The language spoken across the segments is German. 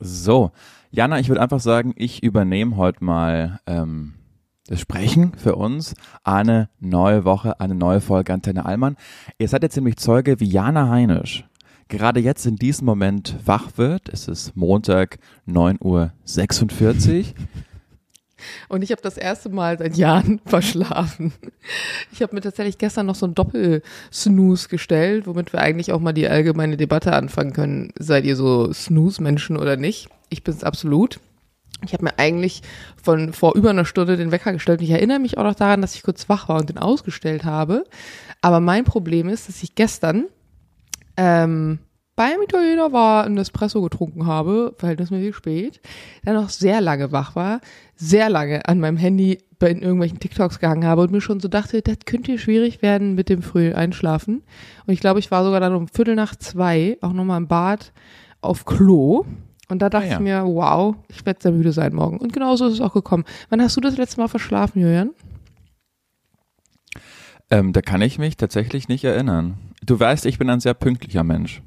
So, Jana, ich würde einfach sagen, ich übernehme heute mal ähm, das Sprechen für uns. Eine neue Woche, eine neue Folge Antenne Allmann. Ihr seid jetzt nämlich Zeuge, wie Jana Heinisch gerade jetzt in diesem Moment wach wird. Es ist Montag 9.46 Uhr. Und ich habe das erste Mal seit Jahren verschlafen. Ich habe mir tatsächlich gestern noch so ein Doppel-Snooze gestellt, womit wir eigentlich auch mal die allgemeine Debatte anfangen können. Seid ihr so Snooze-Menschen oder nicht? Ich bin es absolut. Ich habe mir eigentlich von vor über einer Stunde den Wecker gestellt. Und ich erinnere mich auch noch daran, dass ich kurz wach war und den ausgestellt habe. Aber mein Problem ist, dass ich gestern ähm, beim Italiener war, ein Espresso getrunken habe, verhältnismäßig spät, dann noch sehr lange wach war, sehr lange an meinem Handy bei irgendwelchen TikToks gehangen habe und mir schon so dachte, das könnte schwierig werden mit dem frühen Einschlafen. Und ich glaube, ich war sogar dann um Viertel nach zwei auch nochmal im Bad auf Klo. Und da dachte ah, ja. ich mir, wow, ich werde sehr müde sein morgen. Und genauso ist es auch gekommen. Wann hast du das letzte Mal verschlafen, Julian? Ähm, da kann ich mich tatsächlich nicht erinnern. Du weißt, ich bin ein sehr pünktlicher Mensch.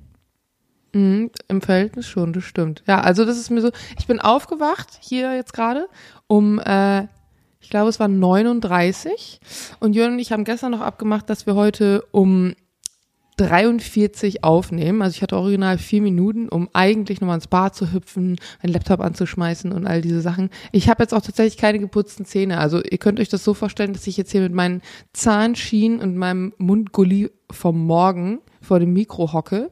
Mhm, Im Verhältnis schon, das stimmt. Ja, also das ist mir so, ich bin aufgewacht hier jetzt gerade um, äh, ich glaube es war 39 und Jörn und ich haben gestern noch abgemacht, dass wir heute um 43 aufnehmen. Also ich hatte original vier Minuten, um eigentlich nochmal ins Bad zu hüpfen, meinen Laptop anzuschmeißen und all diese Sachen. Ich habe jetzt auch tatsächlich keine geputzten Zähne. Also ihr könnt euch das so vorstellen, dass ich jetzt hier mit meinen Zahnschienen und meinem Mundgulli vom Morgen vor dem Mikro hocke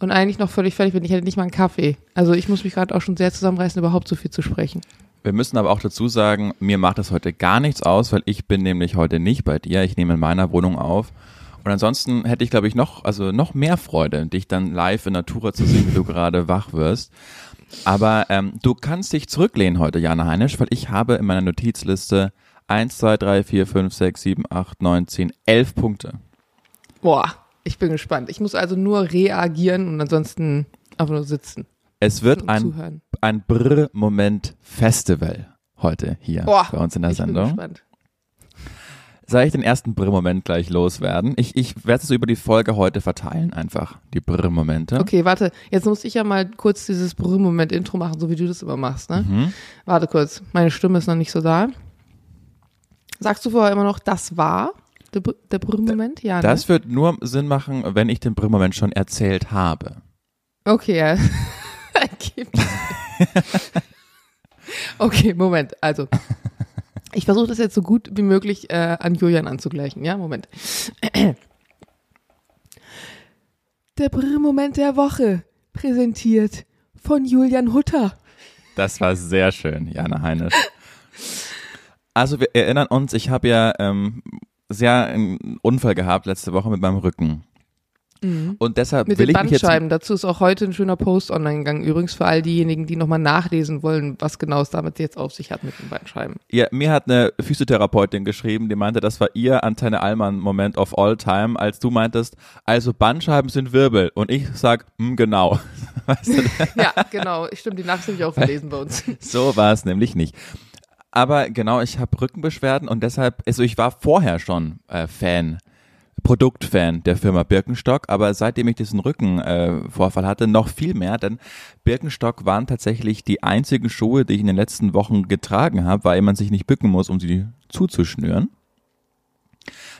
und eigentlich noch völlig fertig bin. Ich hätte nicht mal einen Kaffee. Also ich muss mich gerade auch schon sehr zusammenreißen, überhaupt so viel zu sprechen. Wir müssen aber auch dazu sagen, mir macht das heute gar nichts aus, weil ich bin nämlich heute nicht bei dir. Ich nehme in meiner Wohnung auf. Und ansonsten hätte ich, glaube ich, noch, also noch mehr Freude, dich dann live in Natura zu sehen, wie du gerade wach wirst. Aber ähm, du kannst dich zurücklehnen heute, Jana Heinisch, weil ich habe in meiner Notizliste 1, 2, 3, 4, 5, 6, 7, 8, 9, 10, 11 Punkte. Boah, ich bin gespannt. Ich muss also nur reagieren und ansonsten einfach nur sitzen. Es wird ein, ein Brr-Moment-Festival heute hier Boah, bei uns in der ich Sendung. Bin gespannt. Soll ich den ersten Brr-Moment gleich loswerden? Ich, ich werde es so über die Folge heute verteilen, einfach, die Brr-Momente. Okay, warte, jetzt muss ich ja mal kurz dieses Brr-Moment-Intro machen, so wie du das immer machst, ne? Mhm. Warte kurz, meine Stimme ist noch nicht so da. Sagst du vorher immer noch, das war? Der, der Brüllmoment, ja. Ne? Das wird nur Sinn machen, wenn ich den Brüllmoment schon erzählt habe. Okay, ja. okay, Moment. Also, ich versuche das jetzt so gut wie möglich äh, an Julian anzugleichen. Ja, Moment. Der Brüllmoment der Woche, präsentiert von Julian Hutter. Das war sehr schön, Jana Heinisch. Also wir erinnern uns, ich habe ja ähm, sehr einen Unfall gehabt letzte Woche mit meinem Rücken. Mhm. Und deshalb mit will den ich mich Bandscheiben. Dazu ist auch heute ein schöner Post online gegangen. Übrigens für all diejenigen, die nochmal nachlesen wollen, was genau es damit jetzt auf sich hat mit den Bandscheiben. Ja, mir hat eine Physiotherapeutin geschrieben, die meinte, das war ihr Antenne Allmann Moment of all time, als du meintest, also Bandscheiben sind Wirbel. Und ich sag, hm, genau. Weißt du? ja, genau. Stimmt, die Nachricht habe ich auch gelesen bei uns. so war es nämlich nicht. Aber genau, ich habe Rückenbeschwerden und deshalb, also ich war vorher schon äh, Fan, Produktfan der Firma Birkenstock, aber seitdem ich diesen Rückenvorfall äh, hatte, noch viel mehr, denn Birkenstock waren tatsächlich die einzigen Schuhe, die ich in den letzten Wochen getragen habe, weil man sich nicht bücken muss, um sie zuzuschnüren.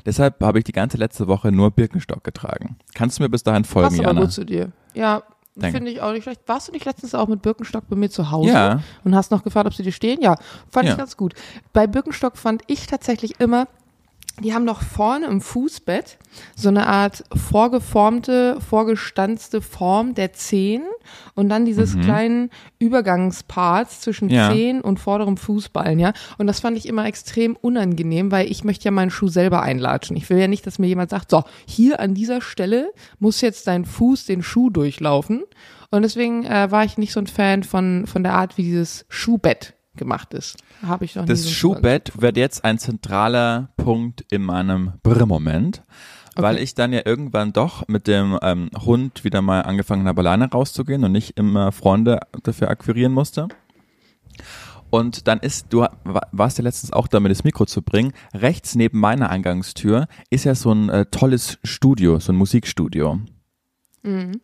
Deshalb habe ich die ganze letzte Woche nur Birkenstock getragen. Kannst du mir bis dahin folgen, Passt aber Jana? gut zu dir. Ja, Finde ich auch nicht schlecht. Warst du nicht letztens auch mit Birkenstock bei mir zu Hause ja. und hast noch gefragt, ob sie dir stehen? Ja, fand ja. ich ganz gut. Bei Birkenstock fand ich tatsächlich immer, die haben noch vorne im Fußbett so eine Art vorgeformte, vorgestanzte Form der Zehen und dann dieses mhm. kleinen Übergangsparts zwischen ja. Zehen und vorderem Fußballen, ja. Und das fand ich immer extrem unangenehm, weil ich möchte ja meinen Schuh selber einlatschen. Ich will ja nicht, dass mir jemand sagt, so, hier an dieser Stelle muss jetzt dein Fuß den Schuh durchlaufen. Und deswegen äh, war ich nicht so ein Fan von, von der Art, wie dieses Schuhbett gemacht ist. Habe ich noch Das so Schuhbett wird jetzt ein zentraler Punkt in meinem Brr-Moment. Okay. Weil ich dann ja irgendwann doch mit dem ähm, Hund wieder mal angefangen habe, alleine rauszugehen und nicht immer Freunde dafür akquirieren musste. Und dann ist, du warst ja letztens auch da, mir das Mikro zu bringen. Rechts neben meiner Eingangstür ist ja so ein äh, tolles Studio, so ein Musikstudio. Mhm.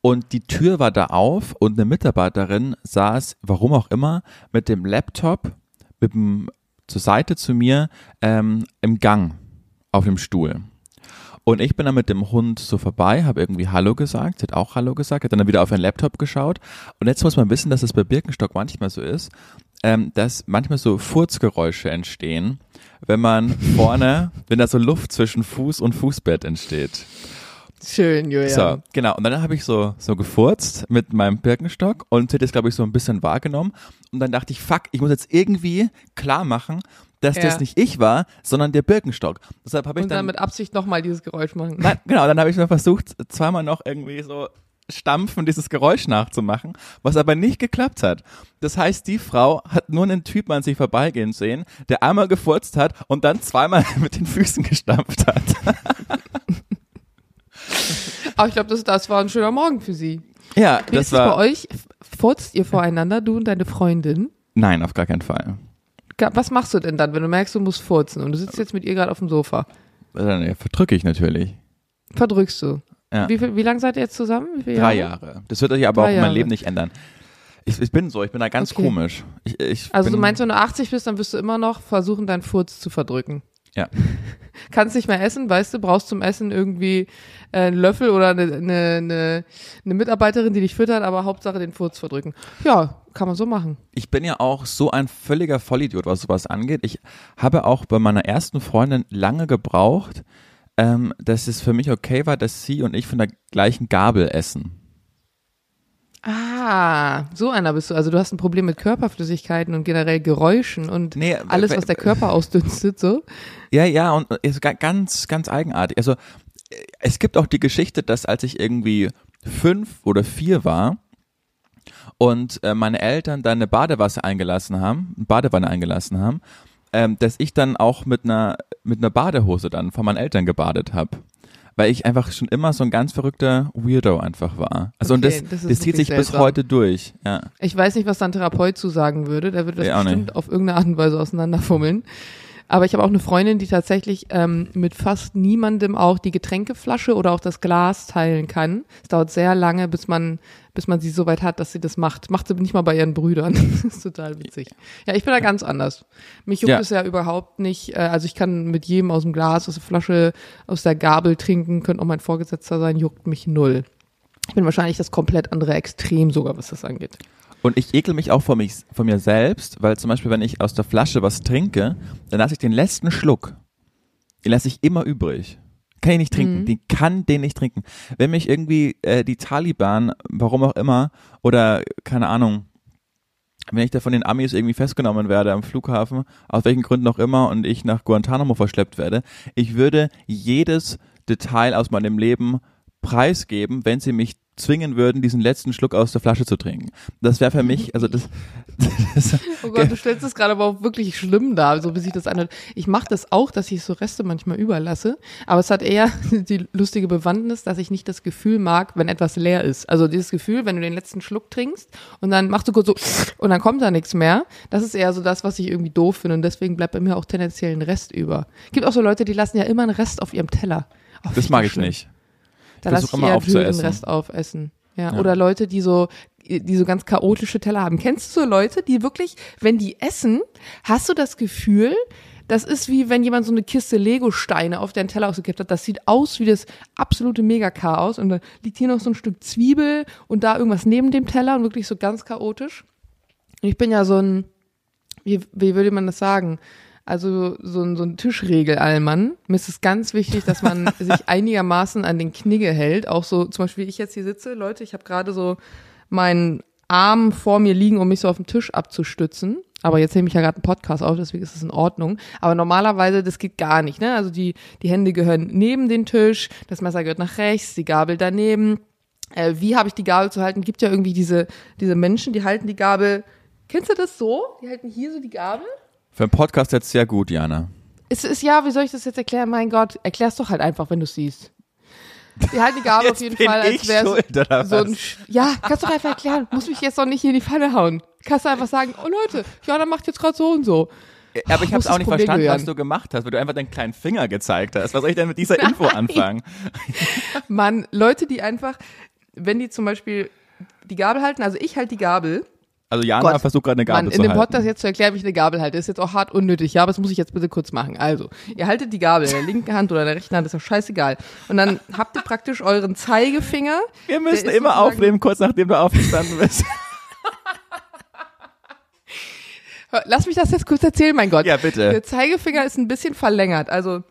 Und die Tür war da auf und eine Mitarbeiterin saß, warum auch immer, mit dem Laptop mit dem, zur Seite zu mir ähm, im Gang auf dem Stuhl. Und ich bin dann mit dem Hund so vorbei, habe irgendwie Hallo gesagt, sie hat auch Hallo gesagt, hat dann wieder auf ihren Laptop geschaut. Und jetzt muss man wissen, dass es bei Birkenstock manchmal so ist, ähm, dass manchmal so Furzgeräusche entstehen, wenn man vorne, wenn da so Luft zwischen Fuß und Fußbett entsteht. Schön, Julian. So, genau. Und dann habe ich so, so gefurzt mit meinem Birkenstock und hat das, glaube ich, so ein bisschen wahrgenommen. Und dann dachte ich, fuck, ich muss jetzt irgendwie klar machen, dass Ja. das nicht ich war, sondern der Birkenstock. Deshalb habe ich Und dann mit Absicht nochmal dieses Geräusch machen. Nein, genau, dann habe ich mal versucht, zweimal noch irgendwie so stampfen, dieses Geräusch nachzumachen, was aber nicht geklappt hat. Das heißt, die Frau hat nur einen Typen an sich vorbeigehen sehen, der einmal gefurzt hat und dann zweimal mit den Füßen gestampft hat. Aber ich glaube, das, das war ein schöner Morgen für sie. Ja, Wie das ist es bei war. euch? Furzt ihr voreinander, du und deine Freundin? Nein, auf gar keinen Fall. Was machst du denn dann, wenn du merkst, du musst furzen und du sitzt jetzt mit ihr gerade auf dem Sofa? Dann äh, verdrücke ich natürlich. Verdrückst du? Ja. Wie, viel, wie lange seid ihr jetzt zusammen? Drei Jahre. Das wird sich aber Drei auch mein Jahre. Leben nicht ändern. Ich, ich bin so, ich bin da ganz Okay. komisch. Ich, ich Also du meinst, wenn du 80 bist, dann wirst du immer noch versuchen, deinen Furz zu verdrücken. Ja. Kannst nicht mehr essen, weißt du, brauchst zum Essen irgendwie äh, einen Löffel oder eine, eine, eine, eine Mitarbeiterin, die dich füttert, aber Hauptsache den Furz verdrücken. Ja, kann man so machen. ich bin ja auch so ein völliger Vollidiot, was sowas angeht. Ich habe auch bei meiner ersten Freundin lange gebraucht, ähm, dass es für mich okay war, dass sie und ich von der gleichen Gabel essen. Ah, so einer bist du. Also du hast ein Problem mit Körperflüssigkeiten und generell Geräuschen und Nee, alles, was der Körper ausdünstet, so. Ja, ja, und ist ga- ganz, ganz eigenartig. Also es gibt auch die Geschichte, dass als ich irgendwie fünf oder vier war und äh, meine Eltern dann eine Badewasser eingelassen haben, eine Badewanne eingelassen haben, ähm, dass ich dann auch mit einer mit einer Badehose dann von meinen Eltern gebadet habe. Weil ich einfach schon immer so ein ganz verrückter Weirdo einfach war. Also und Okay, das, das das, ist zieht sich wirklich bis seltsam. heute durch. Ja. Ich weiß nicht, was dein Therapeut zu sagen würde. Der würde das Ich bestimmt auf irgendeine Art und Weise auseinanderfummeln. Aber ich habe auch eine Freundin, die tatsächlich ähm, mit fast niemandem auch die Getränkeflasche oder auch das Glas teilen kann. Es dauert sehr lange, bis man, bis man sie so weit hat, dass sie das macht. Macht sie nicht mal bei ihren Brüdern. das ist total witzig. Ja, ich bin da ganz anders. Mich juckt Ja. es ja überhaupt nicht. Äh, also ich kann mit jedem aus dem Glas, aus der Flasche, aus der Gabel trinken, könnte auch mein Vorgesetzter sein, juckt mich null. Ich bin wahrscheinlich das komplett andere Extrem sogar, was das angeht. Und ich ekel mich auch vor, mich, vor mir selbst, weil zum Beispiel, wenn ich aus der Flasche was trinke, dann lasse ich den letzten Schluck, den lasse ich immer übrig. Kann ich nicht trinken, Mhm. den kann den nicht trinken. Wenn mich irgendwie äh, die Taliban, warum auch immer, oder keine Ahnung, wenn ich da von den Amis irgendwie festgenommen werde am Flughafen, aus welchen Gründen auch immer, und ich nach Guantanamo verschleppt werde, ich würde jedes Detail aus meinem Leben preisgeben, wenn sie mich zwingen würden, diesen letzten Schluck aus der Flasche zu trinken. Das wäre für mich, also das, das Oh Gott, du stellst es gerade aber auch wirklich schlimm dar, so wie sich das anhört. Ich mache das auch, dass ich so Reste manchmal überlasse, aber es hat eher die lustige Bewandtnis, dass ich nicht das Gefühl mag, wenn etwas leer ist. Also dieses Gefühl, wenn du den letzten Schluck trinkst und dann machst du kurz so und dann kommt da nichts mehr. Das ist eher so das, was ich irgendwie doof finde und deswegen bleibt bei mir auch tendenziell ein Rest über. Gibt auch so Leute, die lassen ja immer einen Rest auf ihrem Teller. Oh, das mag ich nicht. Da lasse ich eher aufzuessen. Rest aufessen. Ja, Ja. Oder Leute, die so, die so ganz chaotische Teller haben. Kennst du so Leute, die wirklich, wenn die essen, hast du das Gefühl, das ist wie wenn jemand so eine Kiste Lego-Steine auf deinen Teller ausgekippt hat. Das sieht aus wie das absolute Mega-Chaos. Und da liegt hier noch so ein Stück Zwiebel und da irgendwas neben dem Teller und wirklich so ganz chaotisch. Und ich bin ja so ein, wie, wie würde man das sagen? Also so ein, so ein Tischregel-Allmann. Mir ist es ganz wichtig, dass man sich einigermaßen an den Knigge hält. Auch so, zum Beispiel, wie ich jetzt hier sitze, Leute, ich habe gerade so meinen Arm vor mir liegen, um mich so auf den Tisch abzustützen. Aber jetzt nehme ich ja gerade einen Podcast auf, deswegen ist es in Ordnung. Aber normalerweise, das geht gar nicht. Ne? Also die, die Hände gehören neben den Tisch, das Messer gehört nach rechts, die Gabel daneben. Äh, wie habe ich die Gabel zu halten? Gibt ja irgendwie diese, diese Menschen, die halten die Gabel. Kennst du das so? Die halten hier so die Gabel. Für einen Podcast jetzt sehr gut, Jana. Es ist ja, wie soll ich das jetzt erklären? Mein Gott, erklär's doch halt einfach, wenn du siehst. Die halten die Gabel auf jeden Fall, als wäre so ein. Sch- Ja, kannst du doch einfach erklären. Muss mich jetzt doch nicht hier in die Pfanne hauen. Kannst du einfach sagen, oh Leute, Jana macht jetzt gerade so und so. Aber ich habe ist auch nicht Problem, verstanden, Julian? was du gemacht hast, weil du einfach deinen kleinen Finger gezeigt hast. Was soll ich denn mit dieser Info anfangen? Mann, Leute, die einfach, wenn die zum Beispiel die Gabel halten, also ich halte die Gabel. Also Jana Gott, versucht gerade eine Gabel Mann, zu in dem halten. Podcast jetzt zu erklären, wie ich eine Gabel halte, ist jetzt auch hart unnötig. Ja, aber das muss ich jetzt bitte kurz machen. Also, ihr haltet die Gabel in der linken Hand oder in der rechten Hand, ist doch scheißegal. Und dann habt ihr praktisch euren Zeigefinger. Wir müssen immer aufnehmen, kurz nachdem du aufgestanden bist. Lass mich das jetzt kurz erzählen, mein Gott. Ja, bitte. Der Zeigefinger ist ein bisschen verlängert. Also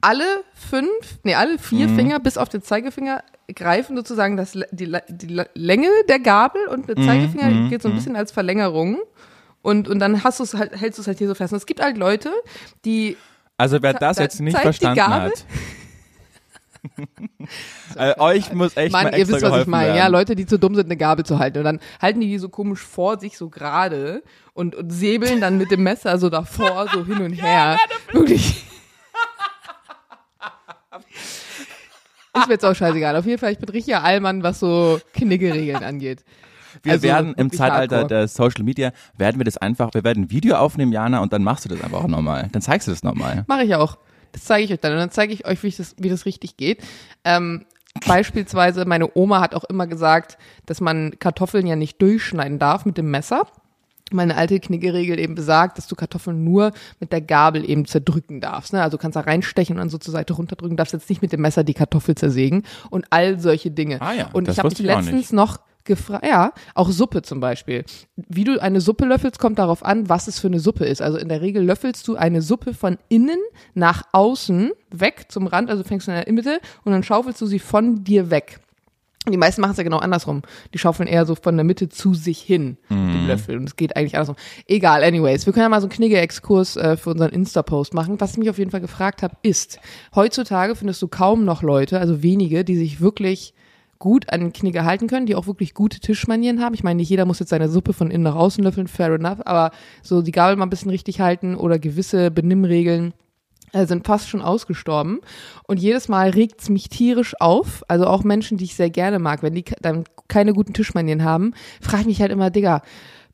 alle fünf, nee, alle vier Finger bis auf den Zeigefinger greifen sozusagen das, die, die Länge der Gabel und der Zeigefinger geht so ein bisschen als Verlängerung. Und, und dann hast du's halt, hältst du es halt hier so fest. Und es gibt halt Leute, die Also wer das Da- jetzt nicht verstanden Gabel. hat. also euch muss echt Mann, mal ihr extra wisst, was ich meine. werden. Ja, Leute, die zu dumm sind, eine Gabel zu halten. Und dann halten die die so komisch vor sich so gerade und, und säbeln dann mit dem Messer so davor, so hin und her. Wirklich. Ist mir jetzt auch scheißegal. Auf jeden Fall, ich bin richtiger Allmann, was so Kniggeregeln angeht. Wir Also werden im Zeitalter hardcore. der Social Media, werden wir das einfach, wir werden ein Video aufnehmen, Jana, und dann machst du das einfach auch nochmal. Dann zeigst du das nochmal. Mache ich auch. Das zeige ich euch dann. Und dann zeige ich euch, wie, ich das, wie das richtig geht. Ähm, beispielsweise, meine Oma hat auch immer gesagt, dass man Kartoffeln ja nicht durchschneiden darf mit dem Messer. Meine alte Kniggeregel eben besagt, dass du Kartoffeln nur mit der Gabel eben zerdrücken darfst. Ne? Also kannst da reinstechen und dann so zur Seite runterdrücken, darfst jetzt nicht mit dem Messer die Kartoffel zersägen und all solche Dinge. Ah ja, und das ich habe mich letztens noch gefragt, ja, auch Suppe zum Beispiel. Wie du eine Suppe löffelst, kommt darauf an, was es für eine Suppe ist. Also in der Regel löffelst du eine Suppe von innen nach außen weg zum Rand, also fängst du in der Mitte und dann schaufelst du sie von dir weg. Die meisten machen es ja genau andersrum. Die schaufeln eher so von der Mitte zu sich hin mit Mhm. dem Löffel. Und es geht eigentlich andersrum. Egal, anyways. Wir können ja mal so einen Knigge-Exkurs äh, für unseren Insta-Post machen. Was ich mich auf jeden Fall gefragt habe, ist, heutzutage findest du kaum noch Leute, also wenige, die sich wirklich gut an Knigge halten können, die auch wirklich gute Tischmanieren haben. Ich meine, nicht jeder muss jetzt seine Suppe von innen nach außen löffeln, fair enough, aber so die Gabel mal ein bisschen richtig halten oder gewisse Benimmregeln sind fast schon ausgestorben. Und jedes Mal regt's mich tierisch auf. Also auch Menschen, die ich sehr gerne mag, wenn die dann keine guten Tischmanieren haben, frage ich mich halt immer, Digga,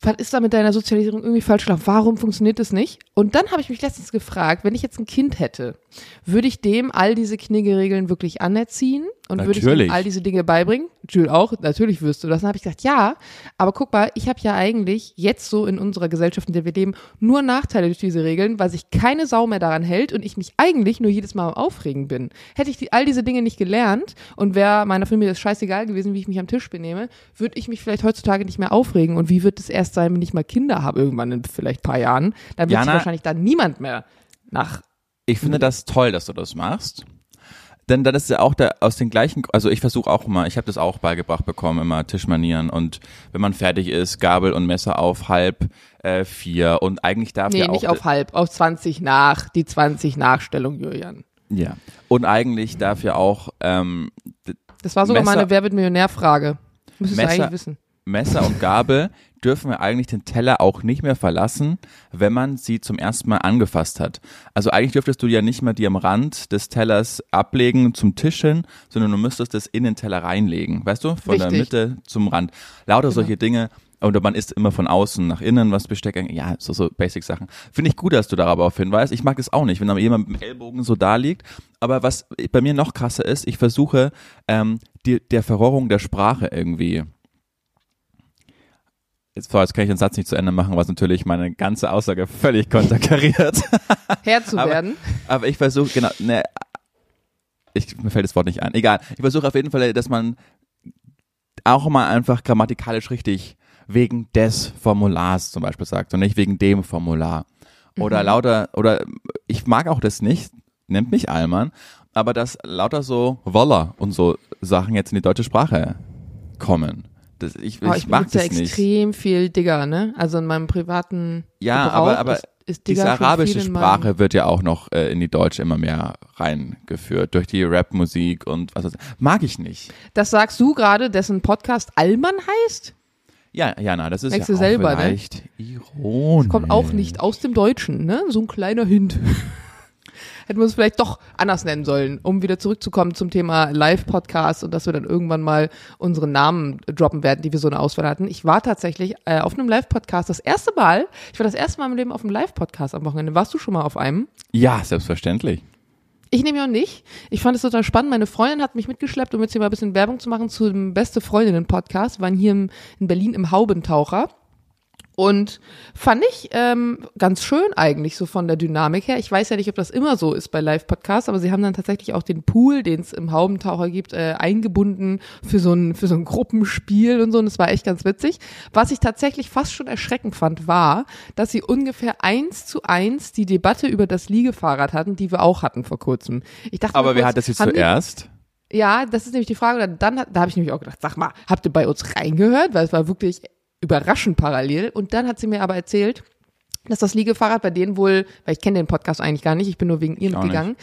was ist da mit deiner Sozialisierung irgendwie falsch gelaufen? Warum funktioniert das nicht? Und dann habe ich mich letztens gefragt, wenn ich jetzt ein Kind hätte, würde ich dem all diese Kniggeregeln wirklich anerziehen und würde ich Natürlich. ihm all diese Dinge beibringen? Jules auch, natürlich wirst du das. Dann habe ich gesagt, ja, aber guck mal, ich habe ja eigentlich jetzt so in unserer Gesellschaft, in der wir leben, nur Nachteile durch diese Regeln, weil sich keine Sau mehr daran hält und ich mich eigentlich nur jedes Mal am Aufregen bin. Hätte ich die, all diese Dinge nicht gelernt und wäre meiner Familie das scheißegal gewesen, wie ich mich am Tisch benehme, würde ich mich vielleicht heutzutage nicht mehr aufregen. Und wie wird es erst sein, wenn ich mal Kinder habe, irgendwann in vielleicht ein paar Jahren? Dann wird sich Jana- wahrscheinlich dann niemand mehr nach Ich finde das toll, dass du das machst. Denn dann ist ja auch der, aus den gleichen, also ich versuche auch immer, ich habe das auch beigebracht bekommen, immer Tischmanieren und wenn man fertig ist, Gabel und Messer auf halb äh, vier und eigentlich darf Nee, ja auch nicht auf halb, auf 20 nach, die 20 Nachstellung, Julian. ja und eigentlich darf ja auch ähm, Das war sogar Messer- meine Wer wird Millionär-Frage. Müsstest du eigentlich wissen. Messer und Gabel dürfen wir eigentlich den Teller auch nicht mehr verlassen, wenn man sie zum ersten Mal angefasst hat. Also eigentlich dürftest du ja nicht mehr die am Rand des Tellers ablegen zum Tisch hin, sondern du müsstest es in den Teller reinlegen, weißt du? Von der Richtig. Genau. Mitte zum Rand. Lauter solche Dinge. Oder man isst immer von außen nach innen, was Besteck, angeht. ja, so, so Basic-Sachen. Finde ich gut, dass du darauf hinweist. Ich mag das auch nicht, wenn da jemand mit dem Ellbogen so da liegt. Aber was bei mir noch krasser ist, ich versuche, ähm, die, der Verrohrung der Sprache irgendwie Jetzt, so, jetzt kann ich den Satz nicht zu Ende machen, was natürlich meine ganze Aussage völlig konterkariert. Herr zu Aber- werden. Aber ich versuche, genau, ne, ich, mir fällt das Wort nicht ein. Egal. Ich versuche auf jeden Fall, dass man auch mal einfach grammatikalisch richtig wegen des Formulars zum Beispiel sagt und nicht wegen dem Formular. Oder Mhm. lauter, oder ich mag auch das nicht, nennt mich Allmann, aber dass lauter so Woller und so Sachen jetzt in die deutsche Sprache kommen. Das, ich, Oh, ich, mag das ja nicht. extrem viel Digger, ne? Also in meinem privaten Ja, Gebrauch aber, aber ist, ist diese arabische Sprache wird ja auch noch äh, in die deutsche immer mehr reingeführt durch die Rap-Musik und was weiß ich. Mag ich nicht. Das sagst du gerade, dessen Podcast Allmann heißt? Ja, Jana, das ist Merkst ja du auch selber, ne? vielleicht ironisch. Kommt auch nicht aus dem Deutschen, ne? So ein kleiner Hint. Hätten wir es vielleicht doch anders nennen sollen, um wieder zurückzukommen zum Thema Live-Podcast und dass wir dann irgendwann mal unsere Namen droppen werden, die wir so eine Auswahl hatten. Ich war tatsächlich äh, auf einem Live-Podcast das erste Mal, ich war das erste Mal im Leben auf einem Live-Podcast am Wochenende. Warst du schon mal auf einem? Ja, selbstverständlich. Ich nehme ja nicht. Ich fand es total spannend. Meine Freundin hat mich mitgeschleppt, um jetzt hier mal ein bisschen Werbung zu machen zu dem Beste Freundinnen-Podcast. Wir waren hier in Berlin im Haubentaucher. Und fand ich ähm, ganz schön eigentlich so von der Dynamik her. Ich weiß ja nicht, ob das immer so ist bei Live-Podcasts, aber sie haben dann tatsächlich auch den Pool, den es im Haubentaucher gibt, äh, eingebunden für so, ein, für so ein Gruppenspiel und so. Und das war echt ganz witzig. Was ich tatsächlich fast schon erschreckend fand, war, dass sie ungefähr eins zu eins die Debatte über das Liegefahrrad hatten, die wir auch hatten vor kurzem. Ich dachte, Aber wer hat das jetzt zuerst? Ja, das ist nämlich die Frage. Dann, da habe ich nämlich auch gedacht, sag mal, habt ihr bei uns reingehört? Weil es war wirklich überraschend parallel. Und dann hat sie mir aber erzählt, dass das Liegefahrrad bei denen wohl, weil ich kenne den Podcast eigentlich gar nicht, ich bin nur wegen ihr mitgegangen,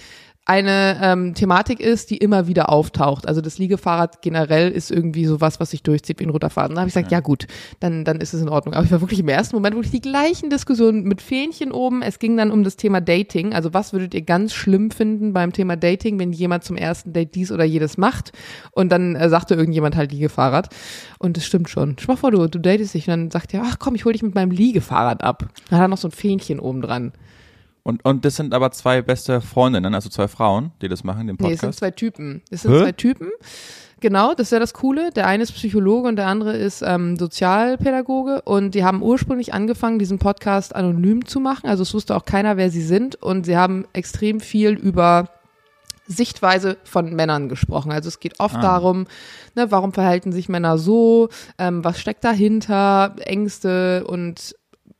eine ähm, Thematik ist, die immer wieder auftaucht. Also das Liegefahrrad generell ist irgendwie sowas, was sich durchzieht wie ein roter Faden. Da habe ich gesagt, ja. ja gut, dann, dann ist es in Ordnung. Aber ich war wirklich im ersten Moment wirklich die gleichen Diskussionen mit Fähnchen oben. Es ging dann um das Thema Dating. Also was würdet ihr ganz schlimm finden beim Thema Dating, wenn jemand zum ersten Date dies oder jedes macht? Und dann äh, sagte irgendjemand halt Liegefahrrad. Und das stimmt schon. Mal vor, du, du datest dich und dann sagt er, ach komm, ich hol dich mit meinem Liegefahrrad ab. Dann hat er noch so ein Fähnchen oben dran. Und, und das sind aber zwei beste Freundinnen, also zwei Frauen, die das machen, den Podcast? Nee, es sind zwei Typen. Es sind Hä? zwei Typen. Genau, das ist ja das Coole. Der eine ist Psychologe und der andere ist ähm, Sozialpädagoge. Und die haben ursprünglich angefangen, diesen Podcast anonym zu machen. Also es wusste auch keiner, wer sie sind. Und sie haben extrem viel über Sichtweise von Männern gesprochen. Also es geht oft ah. darum, ne, warum verhalten sich Männer so, ähm, was steckt dahinter, Ängste und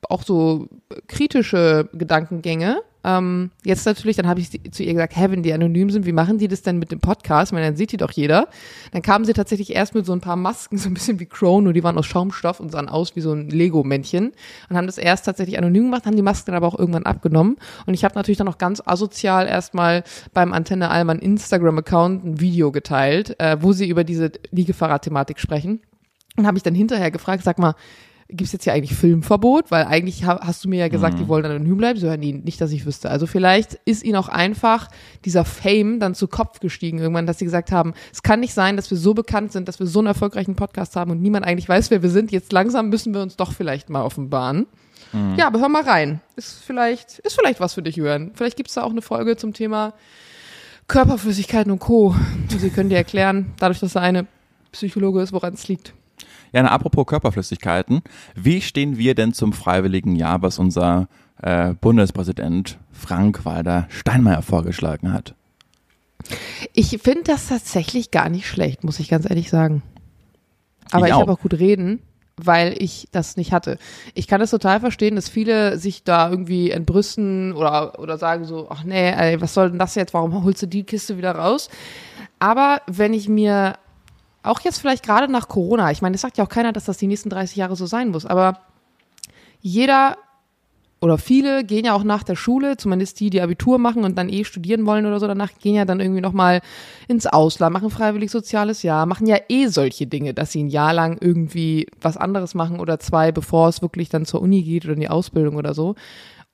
auch so kritische Gedankengänge. Ähm, jetzt natürlich, dann habe ich zu ihr gesagt, hä, wenn die anonym sind, wie machen die das denn mit dem Podcast? Meine, dann sieht die doch jeder. Dann kamen sie tatsächlich erst mit so ein paar Masken, so ein bisschen wie Crow, nur die waren aus Schaumstoff und sahen aus wie so ein Lego-Männchen und haben das erst tatsächlich anonym gemacht, haben die Masken dann aber auch irgendwann abgenommen. Und ich habe natürlich dann auch ganz asozial erstmal beim Antenne Allmann Instagram-Account ein Video geteilt, äh, wo sie über diese Liegefahrrad-Thematik sprechen. Und habe ich dann hinterher gefragt, sag mal, gibt es jetzt hier eigentlich Filmverbot? Weil eigentlich hast du mir ja gesagt, mhm. die wollen anonym bleiben. So, ja, nee, nicht, dass ich wüsste. Also vielleicht ist ihnen auch einfach dieser Fame dann zu Kopf gestiegen irgendwann, dass sie gesagt haben, es kann nicht sein, dass wir so bekannt sind, dass wir so einen erfolgreichen Podcast haben und niemand eigentlich weiß, wer wir sind. Jetzt langsam müssen wir uns doch vielleicht mal offenbaren. Mhm. Ja, aber hör mal rein. Ist vielleicht, ist vielleicht was für dich hören. Vielleicht gibt es da auch eine Folge zum Thema Körperflüssigkeiten und Co. Sie können dir erklären, dadurch, dass er eine Psychologe ist, woran es liegt. Ja, na, apropos Körperflüssigkeiten. Wie stehen wir denn zum freiwilligen Jahr, was unser äh, Bundespräsident Frank-Walter Steinmeier vorgeschlagen hat? Ich finde das tatsächlich gar nicht schlecht, muss ich ganz ehrlich sagen. Aber ich, ich habe auch gut reden, weil ich das nicht hatte. Ich kann das total verstehen, dass viele sich da irgendwie entbrüsten oder, oder sagen so, ach nee, ey, was soll denn das jetzt? Warum holst du die Kiste wieder raus? Aber wenn ich mir auch jetzt vielleicht gerade nach Corona, ich meine, es sagt ja auch keiner, dass das die nächsten 30 Jahre so sein muss, aber jeder oder viele gehen ja auch nach der Schule, zumindest die, die Abitur machen und dann eh studieren wollen oder so danach, gehen ja dann irgendwie nochmal ins Ausland, machen freiwillig soziales Jahr, machen ja eh solche Dinge, dass sie ein Jahr lang irgendwie was anderes machen oder zwei, bevor es wirklich dann zur Uni geht oder in die Ausbildung oder so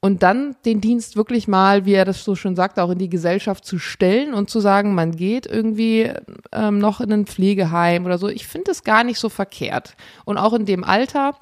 und dann den Dienst wirklich mal, wie er das so schön sagt, auch in die Gesellschaft zu stellen und zu sagen, man geht irgendwie ähm, noch in ein Pflegeheim oder so. Ich finde es gar nicht so verkehrt. Und auch in dem Alter,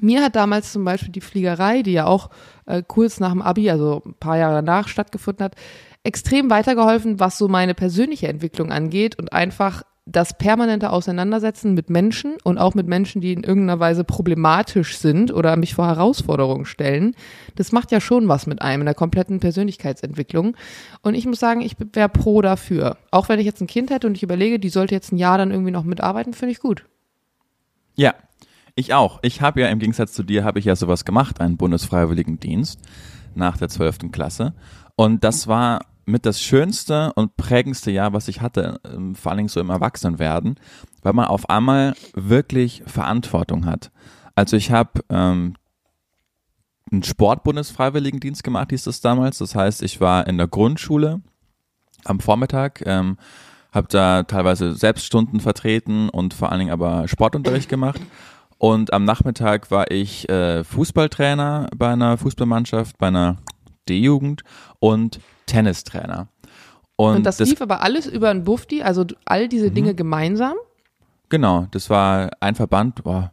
mir hat damals zum Beispiel die Fliegerei, die ja auch äh, kurz nach dem Abi, also ein paar Jahre danach stattgefunden hat, extrem weitergeholfen, was so meine persönliche Entwicklung angeht und einfach das permanente Auseinandersetzen mit Menschen und auch mit Menschen, die in irgendeiner Weise problematisch sind oder mich vor Herausforderungen stellen, das macht ja schon was mit einem in der kompletten Persönlichkeitsentwicklung. Und ich muss sagen, ich wäre pro dafür. Auch wenn ich jetzt ein Kind hätte und ich überlege, die sollte jetzt ein Jahr dann irgendwie noch mitarbeiten, finde ich gut. Ja, ich auch. Ich habe ja im Gegensatz zu dir, habe ich ja sowas gemacht, einen Bundesfreiwilligendienst nach der zwölften Klasse. Und das war mit das schönste und prägendste Jahr, was ich hatte, ähm, vor allen Dingen so im Erwachsenwerden, weil man auf einmal wirklich Verantwortung hat. Also ich habe ähm, einen Sportbundesfreiwilligendienst gemacht, hieß das damals. Das heißt, ich war in der Grundschule am Vormittag, ähm, habe da teilweise Selbststunden vertreten und vor allen Dingen aber Sportunterricht gemacht. Und am Nachmittag war ich äh, Fußballtrainer bei einer Fußballmannschaft, bei einer D-Jugend und Tennistrainer. Und, und das, das, lief aber alles über ein Bufti, also all diese mhm. Dinge gemeinsam? Genau, das war ein Verband, boah,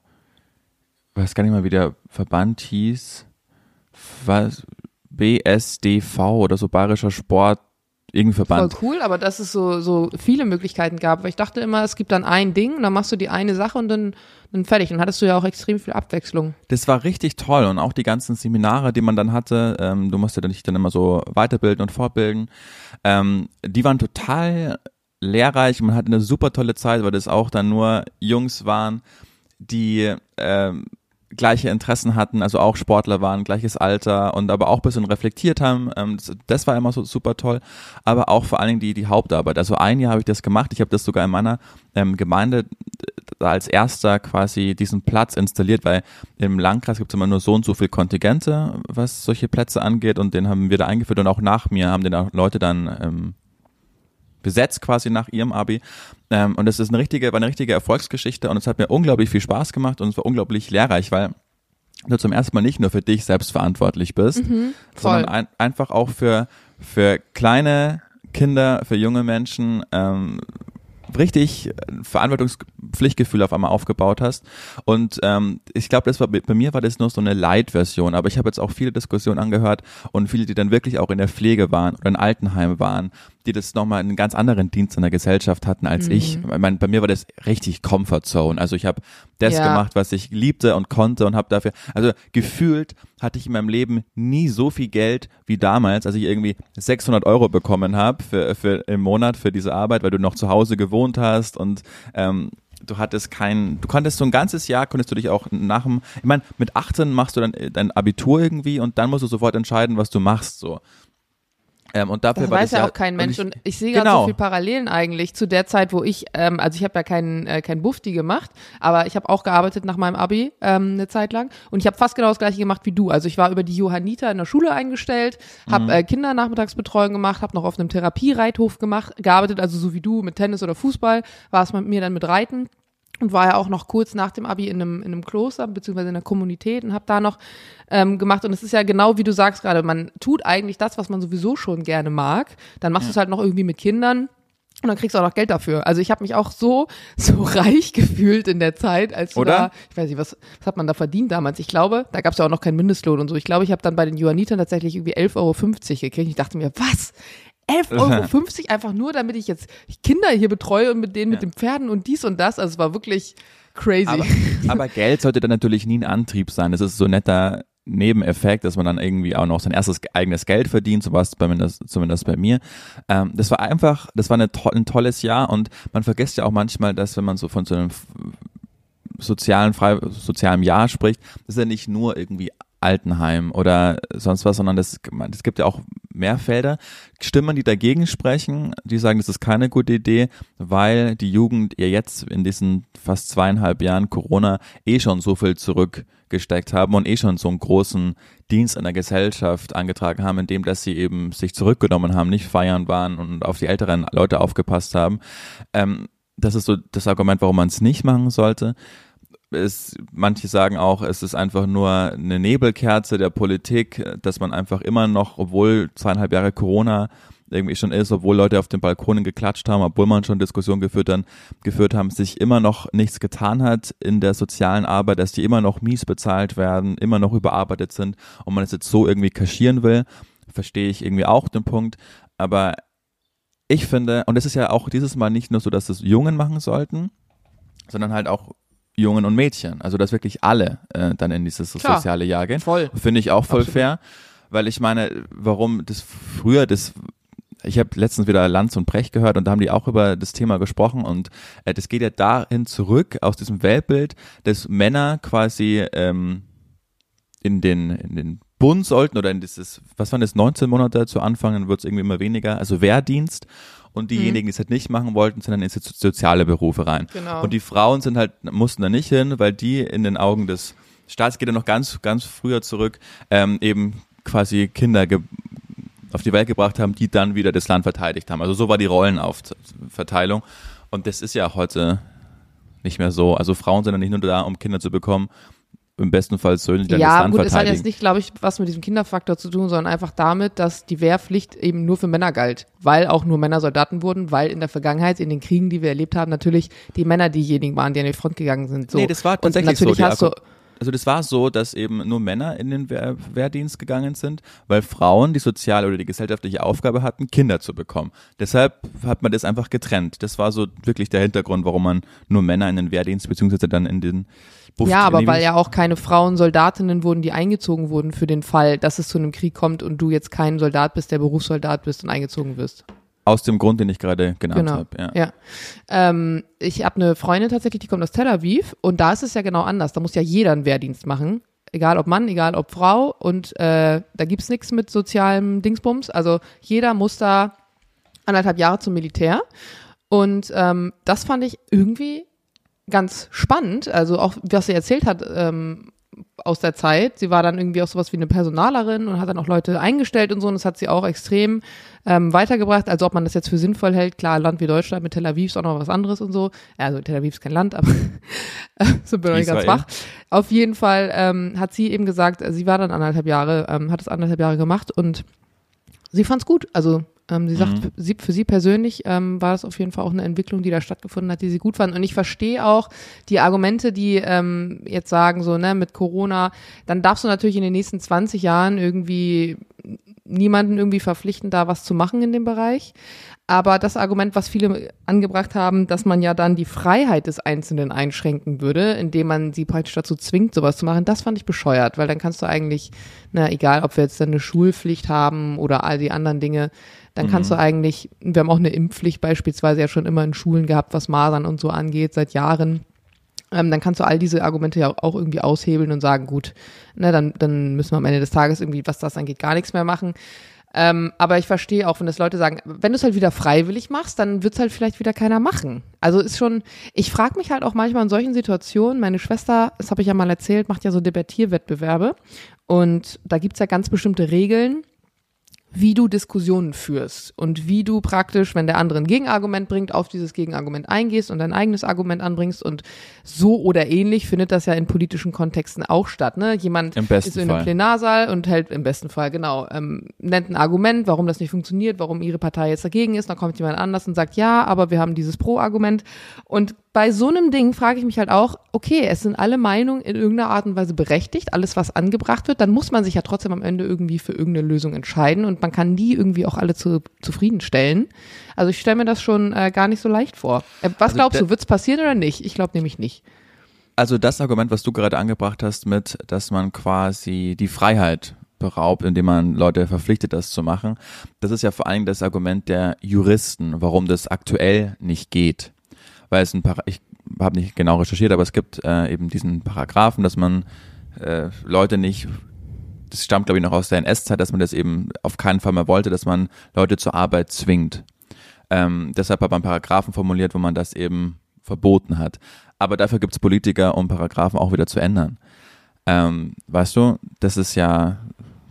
weiß gar nicht mal, wie der Verband hieß, was, BSDV oder so Bayerischer Sport, irgendwie verbannt. Voll cool, aber dass es so, so viele Möglichkeiten gab, weil ich dachte immer, es gibt dann ein Ding und dann machst du die eine Sache und dann, dann fertig. Dann hattest du ja auch extrem viel Abwechslung. Das war richtig toll und auch die ganzen Seminare, die man dann hatte, ähm, du musst ja dich dann immer so weiterbilden und fortbilden, ähm, die waren total lehrreich. Man hatte eine super tolle Zeit, weil das auch dann nur Jungs waren, die ähm, gleiche Interessen hatten, also auch Sportler waren, gleiches Alter und aber auch ein bisschen reflektiert haben. Ähm, das, war immer so super toll. Aber auch vor allen Dingen die, die Hauptarbeit. Also ein Jahr habe ich das gemacht. Ich habe das sogar in meiner ähm, Gemeinde als erster quasi diesen Platz installiert, weil im Landkreis gibt es immer nur so und so viel Kontingente, was solche Plätze angeht und den haben wir da eingeführt und auch nach mir haben den auch Leute dann ähm, besetzt quasi nach ihrem Abi. Ähm, und es ist eine richtige, war eine richtige Erfolgsgeschichte und es hat mir unglaublich viel Spaß gemacht und es war unglaublich lehrreich, weil du zum ersten Mal nicht nur für dich selbst verantwortlich bist, mhm, sondern ein, einfach auch für, für kleine Kinder, für junge Menschen, ähm, richtig Verantwortungspflichtgefühl auf einmal aufgebaut hast. Und ähm, ich glaube, das war bei mir war das nur so eine Light-Version, aber ich habe jetzt auch viele Diskussionen angehört und viele, die dann wirklich auch in der Pflege waren oder in Altenheim waren die das nochmal einen ganz anderen Dienst in der Gesellschaft hatten als mhm. ich. Ich meine, bei mir war das richtig Comfort Zone. Also ich habe das ja. gemacht, was ich liebte und konnte und habe dafür, also gefühlt hatte ich in meinem Leben nie so viel Geld wie damals, als ich irgendwie 600 Euro bekommen habe für, für im Monat für diese Arbeit, weil du noch zu Hause gewohnt hast und ähm, du hattest kein, du konntest so ein ganzes Jahr, konntest du dich auch nach dem, ich meine, mit 18 machst du dann dein Abitur irgendwie und dann musst du sofort entscheiden, was du machst, so. Ähm, und dafür das weiß ja auch kein Mensch. Und ich, und ich sehe gerade genau. so viele Parallelen eigentlich zu der Zeit, wo ich, ähm, also ich habe ja keinen äh, kein Bufti gemacht, aber ich habe auch gearbeitet nach meinem Abi ähm, eine Zeit lang. Und ich habe fast genau das gleiche gemacht wie du. Also ich war über die Johanniter in der Schule eingestellt, habe mhm. äh, Kindernachmittagsbetreuung gemacht, habe noch auf einem Therapiereithof gemacht, gearbeitet, also so wie du mit Tennis oder Fußball, war es mit mir dann mit Reiten und war ja auch noch kurz nach dem Abi in einem, in einem Kloster beziehungsweise in einer Kommunität und habe da noch ähm, gemacht. Und es ist ja genau wie du sagst gerade, man tut eigentlich das, was man sowieso schon gerne mag. Dann machst ja. du es halt noch irgendwie mit Kindern. Und dann kriegst du auch noch Geld dafür. Also ich habe mich auch so so reich gefühlt in der Zeit, als Oder? Da, ich weiß nicht, was, was hat man da verdient damals? Ich glaube, da gab es ja auch noch keinen Mindestlohn und so. Ich glaube, ich habe dann bei den Johannitern tatsächlich irgendwie 11,50 Euro gekriegt. Ich dachte mir, was? 11,50 Euro einfach nur, damit ich jetzt Kinder hier betreue und mit denen ja. mit den Pferden und dies und das. Also es war wirklich crazy. Aber, aber Geld sollte dann natürlich nie ein Antrieb sein. Das ist so netter Nebeneffekt, dass man dann irgendwie auch noch sein erstes eigenes Geld verdient, so war es zumindest, zumindest bei mir. Ähm, das war einfach, das war to ein tolles Jahr und man vergisst ja auch manchmal, dass wenn man so von so einem sozialen, frei, sozialen Jahr spricht, das ist ja nicht nur irgendwie Altenheim oder sonst was, sondern es gibt ja auch mehr Felder. Stimmen, die dagegen sprechen, die sagen, das ist keine gute Idee, weil die Jugend ja jetzt in diesen fast zweieinhalb Jahren Corona eh schon so viel zurückgesteckt haben und eh schon so einen großen Dienst in der Gesellschaft angetragen haben, indem dass sie eben sich zurückgenommen haben, nicht feiern waren und auf die älteren Leute aufgepasst haben. Ähm, das ist so das Argument, warum man es nicht machen sollte es, manche sagen auch, es ist einfach nur eine Nebelkerze der Politik, dass man einfach immer noch, obwohl zweieinhalb Jahre Corona irgendwie schon ist, obwohl Leute auf den Balkonen geklatscht haben, obwohl man schon Diskussionen geführt, dann, geführt haben, sich immer noch nichts getan hat in der sozialen Arbeit, dass die immer noch mies bezahlt werden, immer noch überarbeitet sind und man es jetzt so irgendwie kaschieren will, verstehe ich irgendwie auch den Punkt. Aber ich finde, und es ist ja auch dieses Mal nicht nur so, dass es Jungen machen sollten, sondern halt auch Jungen und Mädchen. Also dass wirklich alle äh, dann in dieses Klar, soziale Jahr gehen. Voll. Finde ich auch voll Absolut. fair, weil ich meine, warum das früher das ich habe letztens wieder Lanz und Brecht gehört und da haben die auch über das Thema gesprochen und äh, das geht ja dahin zurück aus diesem Weltbild, dass Männer quasi ähm, in den in den Bund sollten oder in dieses, was waren das, 19 Monate zu Anfang, dann wird es irgendwie immer weniger, also Wehrdienst und diejenigen, die es halt nicht machen wollten, sind dann in soziale Berufe rein. Genau. Und die Frauen sind halt, mussten da nicht hin, weil die in den Augen des Staats geht ja noch ganz, ganz früher zurück, ähm, eben quasi Kinder auf die Welt gebracht haben, die dann wieder das Land verteidigt haben. Also so war die Rollenaufverteilung. Und das ist ja heute nicht mehr so. Also Frauen sind ja nicht nur da, um Kinder zu bekommen, im besten Fall Söhne, die dann ja, das Land gut, verteidigen. Ja, gut, es hat jetzt nicht, glaube ich, was mit diesem Kinderfaktor zu tun, sondern einfach damit, dass die Wehrpflicht eben nur für Männer galt, weil auch nur Männer Soldaten wurden, weil in der Vergangenheit, in den Kriegen, die wir erlebt haben, natürlich die Männer diejenigen waren, die an die Front gegangen sind. So. Nee, das war tatsächlich Und natürlich so. Hast du, also das war so, dass eben nur Männer in den Wehr, Wehrdienst gegangen sind, weil Frauen die soziale oder die gesellschaftliche Aufgabe hatten, Kinder zu bekommen. Deshalb hat man das einfach getrennt. Das war so wirklich der Hintergrund, warum man nur Männer in den Wehrdienst beziehungsweise dann in den Buff Ja, aber weil ja auch keine Frauen Soldatinnen wurden, die eingezogen wurden für den Fall, dass es zu einem Krieg kommt und du jetzt kein Soldat bist, der Berufssoldat bist und eingezogen wirst. Aus dem Grund, den ich gerade genannt Genau. habe. Ja. Ja. Ähm, ich habe eine Freundin tatsächlich, die kommt aus Tel Aviv und da ist es ja genau anders. Da muss ja jeder einen Wehrdienst machen. Egal ob Mann, egal ob Frau. Und äh, da gibt's nichts mit sozialem Dingsbums. Also jeder muss da anderthalb Jahre zum Militär. Und ähm, das fand ich irgendwie ganz spannend. Also auch, was sie erzählt hat ähm, aus der Zeit. Sie war dann irgendwie auch sowas wie eine Personalerin und hat dann auch Leute eingestellt und so. Und das hat sie auch extrem ähm, weitergebracht. Also ob man das jetzt für sinnvoll hält. Klar, Land wie Deutschland mit Tel Aviv ist auch noch was anderes und so. Ja, also Tel Aviv ist kein Land, aber so bin ich ganz wach. Auf jeden Fall ähm, hat sie eben gesagt, sie war dann anderthalb Jahre, ähm, hat es anderthalb Jahre gemacht und sie fand's gut. Also ähm, sie sagt, Mhm. sie, für sie persönlich ähm, war das auf jeden Fall auch eine Entwicklung, die da stattgefunden hat, die sie gut fand. Und ich verstehe auch die Argumente, die ähm, jetzt sagen, so, ne, mit Corona, dann darfst du natürlich in den nächsten 20 Jahren irgendwie niemanden irgendwie verpflichten, da was zu machen in dem Bereich. Aber das Argument, was viele angebracht haben, dass man ja dann die Freiheit des Einzelnen einschränken würde, indem man sie praktisch dazu zwingt, sowas zu machen, das fand ich bescheuert, weil dann kannst du eigentlich, na egal, ob wir jetzt dann eine Schulpflicht haben oder all die anderen Dinge, dann kannst du eigentlich, wir haben auch eine Impfpflicht beispielsweise ja schon immer in Schulen gehabt, was Masern und so angeht, seit Jahren. Ähm, dann kannst du all diese Argumente ja auch irgendwie aushebeln und sagen, gut, ne, dann, dann müssen wir am Ende des Tages irgendwie, was das angeht, gar nichts mehr machen. Ähm, aber ich verstehe auch, wenn das Leute sagen, wenn du es halt wieder freiwillig machst, dann wird es halt vielleicht wieder keiner machen. Also ist schon, ich frage mich halt auch manchmal in solchen Situationen, meine Schwester, das habe ich ja mal erzählt, macht ja so Debattierwettbewerbe und da gibt's ja ganz bestimmte Regeln, wie du Diskussionen führst und wie du praktisch, wenn der andere ein Gegenargument bringt, auf dieses Gegenargument eingehst und dein eigenes Argument anbringst und so oder ähnlich findet das ja in politischen Kontexten auch statt. Ne? Jemand ist in einem Fall. Plenarsaal und hält im besten Fall, genau, ähm, nennt ein Argument, warum das nicht funktioniert, warum ihre Partei jetzt dagegen ist, dann kommt jemand anders und sagt, ja, aber wir haben dieses Pro-Argument und bei so einem Ding frage ich mich halt auch, okay, es sind alle Meinungen in irgendeiner Art und Weise berechtigt, alles was angebracht wird, dann muss man sich ja trotzdem am Ende irgendwie für irgendeine Lösung entscheiden und man kann die irgendwie auch alle zu, zufriedenstellen. Also ich stelle mir das schon äh, gar nicht so leicht vor. Äh, was Also glaubst du, wird's passieren oder nicht? Ich glaube nämlich nicht. Also das Argument, was du gerade angebracht hast, mit, dass man quasi die Freiheit beraubt, indem man Leute verpflichtet, das zu machen, das ist ja vor allem das Argument der Juristen, warum das aktuell nicht geht. Weil es ein Para ich habe nicht genau recherchiert, aber es gibt äh, eben diesen Paragraphen, dass man äh, Leute nicht das stammt, glaube ich, noch aus der NS-Zeit, dass man das eben auf keinen Fall mehr wollte, dass man Leute zur Arbeit zwingt. Ähm, deshalb hat man Paragraphen formuliert, wo man das eben verboten hat. Aber dafür gibt es Politiker, um Paragraphen auch wieder zu ändern. Ähm, weißt du, das ist ja,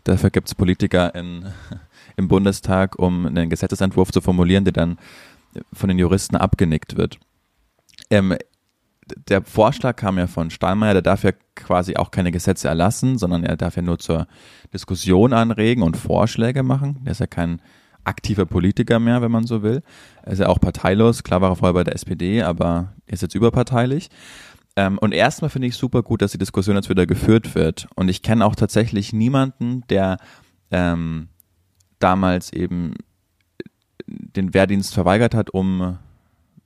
dafür gibt es Politiker in, im Bundestag, um einen Gesetzesentwurf zu formulieren, der dann von den Juristen abgenickt wird. Ähm, der Vorschlag kam ja von Steinmeier, der darf ja quasi auch keine Gesetze erlassen, sondern er darf ja nur zur Diskussion anregen und Vorschläge machen. Der ist ja kein aktiver Politiker mehr, wenn man so will. Er ist ja auch parteilos. Klar war er vorher bei der SPD, aber er ist jetzt überparteilich. Ähm, und erstmal finde ich super gut, dass die Diskussion jetzt wieder geführt wird. Und ich kenne auch tatsächlich niemanden, der ähm, damals eben den Wehrdienst verweigert hat, um,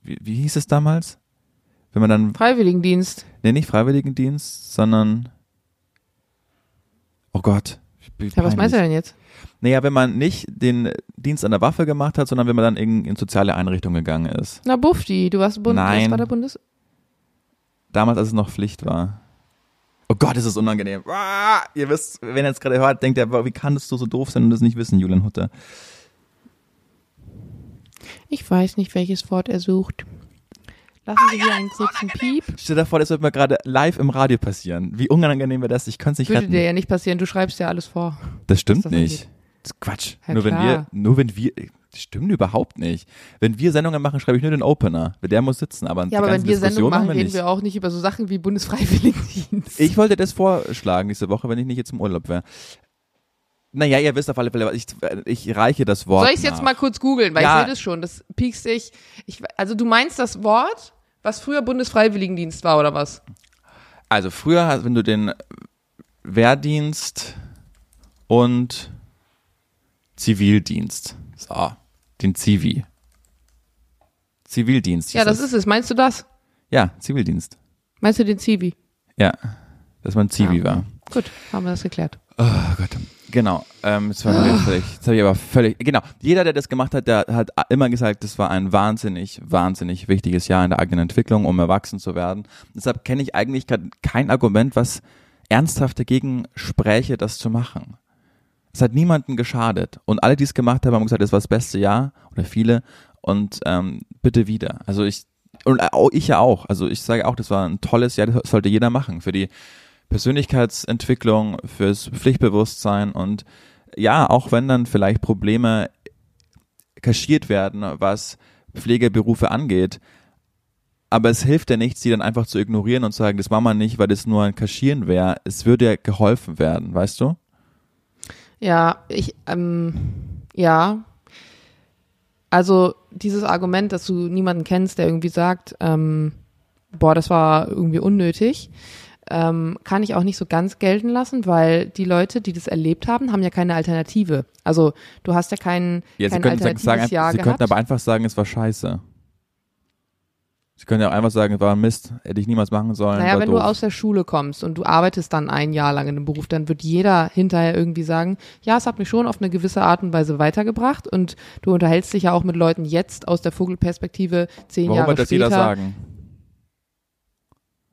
wie, wie hieß es damals? Wenn man dann Freiwilligendienst. Nee, nicht Freiwilligendienst, sondern Oh Gott. Ja, was meinst du denn jetzt? Naja, wenn man nicht den Dienst an der Waffe gemacht hat, sondern wenn man dann in, in soziale Einrichtungen gegangen ist. Na, Bufti, du warst Bund, Nein. war der Bundes? Damals, als es noch Pflicht war. Oh Gott, ist es unangenehm. Ah, ihr wisst, wenn ihr jetzt gerade hört, denkt ihr, wie kannst du so doof sein und das nicht wissen, Julian Hutter? Ich weiß nicht, welches Wort er sucht. Lassen Sie hier einen kurzen Piep. Stell dir vor, das wird mir gerade live im Radio passieren. Wie unangenehm wäre das? Ich könnte es nicht Würde retten. dir ja nicht passieren, du schreibst ja alles vor. Das stimmt das nicht. Das ist Quatsch. Ja, nur wenn wir, nur wenn wir, das stimmt überhaupt nicht. Wenn wir Sendungen machen, schreibe ich nur den Opener. Der muss sitzen, aber Ja, aber wenn wir Diskussion Sendung machen, wir reden wir auch nicht über so Sachen wie Bundesfreiwilligendienst. Ich wollte das vorschlagen diese Woche, wenn ich nicht jetzt im Urlaub wäre. Naja, ihr wisst auf alle Fälle, ich, ich reiche das Wort Soll ich es jetzt mal kurz googeln, weil Ja. ich sehe das schon, das piekst dich. Ich, also du meinst das Wort, was früher Bundesfreiwilligendienst war oder was? Also früher, wenn du den Wehrdienst und Zivildienst, so, den Zivi. Zivildienst. Ja, das ist es. Meinst du das? Ja, Zivildienst. Meinst du den Zivi? Ja, dass man Zivi Ja. war. Gut, haben wir das geklärt. Oh Gott. Genau. Ähm, jetzt, war ich völlig, jetzt habe ich aber völlig. Genau. Jeder, der das gemacht hat, der hat immer gesagt, das war ein wahnsinnig, wahnsinnig wichtiges Jahr in der eigenen Entwicklung, um erwachsen zu werden. Deshalb kenne ich eigentlich kein Argument, was ernsthaft dagegen spräche, das zu machen. Es hat niemanden geschadet. Und alle, die es gemacht haben, haben gesagt, es war das beste Jahr oder viele. Und ähm, bitte wieder. Also ich und auch ich ja auch. Also ich sage auch, das war ein tolles Jahr, das sollte jeder machen für die Persönlichkeitsentwicklung, fürs Pflichtbewusstsein und ja, auch wenn dann vielleicht Probleme kaschiert werden, was Pflegeberufe angeht, aber es hilft ja nichts, die dann einfach zu ignorieren und zu sagen, das machen wir nicht, weil das nur ein Kaschieren wäre. Es würde ja geholfen werden, weißt du? Ja, ich, ähm, ja. Also dieses Argument, dass du niemanden kennst, der irgendwie sagt, ähm, boah, das war irgendwie unnötig, ähm, kann ich auch nicht so ganz gelten lassen, weil die Leute, die das erlebt haben, haben ja keine Alternative. Also du hast ja kein, Ja, sie kein könnten alternatives sagen, Jahr sie gehabt. könnten aber einfach sagen, es war scheiße. Sie können ja auch einfach sagen, es war ein Mist, hätte ich niemals machen sollen. Naja, wenn doof. du aus der Schule kommst und du arbeitest dann ein Jahr lang in einem Beruf, dann wird jeder hinterher irgendwie sagen, ja, es hat mich schon auf eine gewisse Art und Weise weitergebracht und du unterhältst dich ja auch mit Leuten jetzt aus der Vogelperspektive zehn Warum Jahre wird das später. jeder sagen?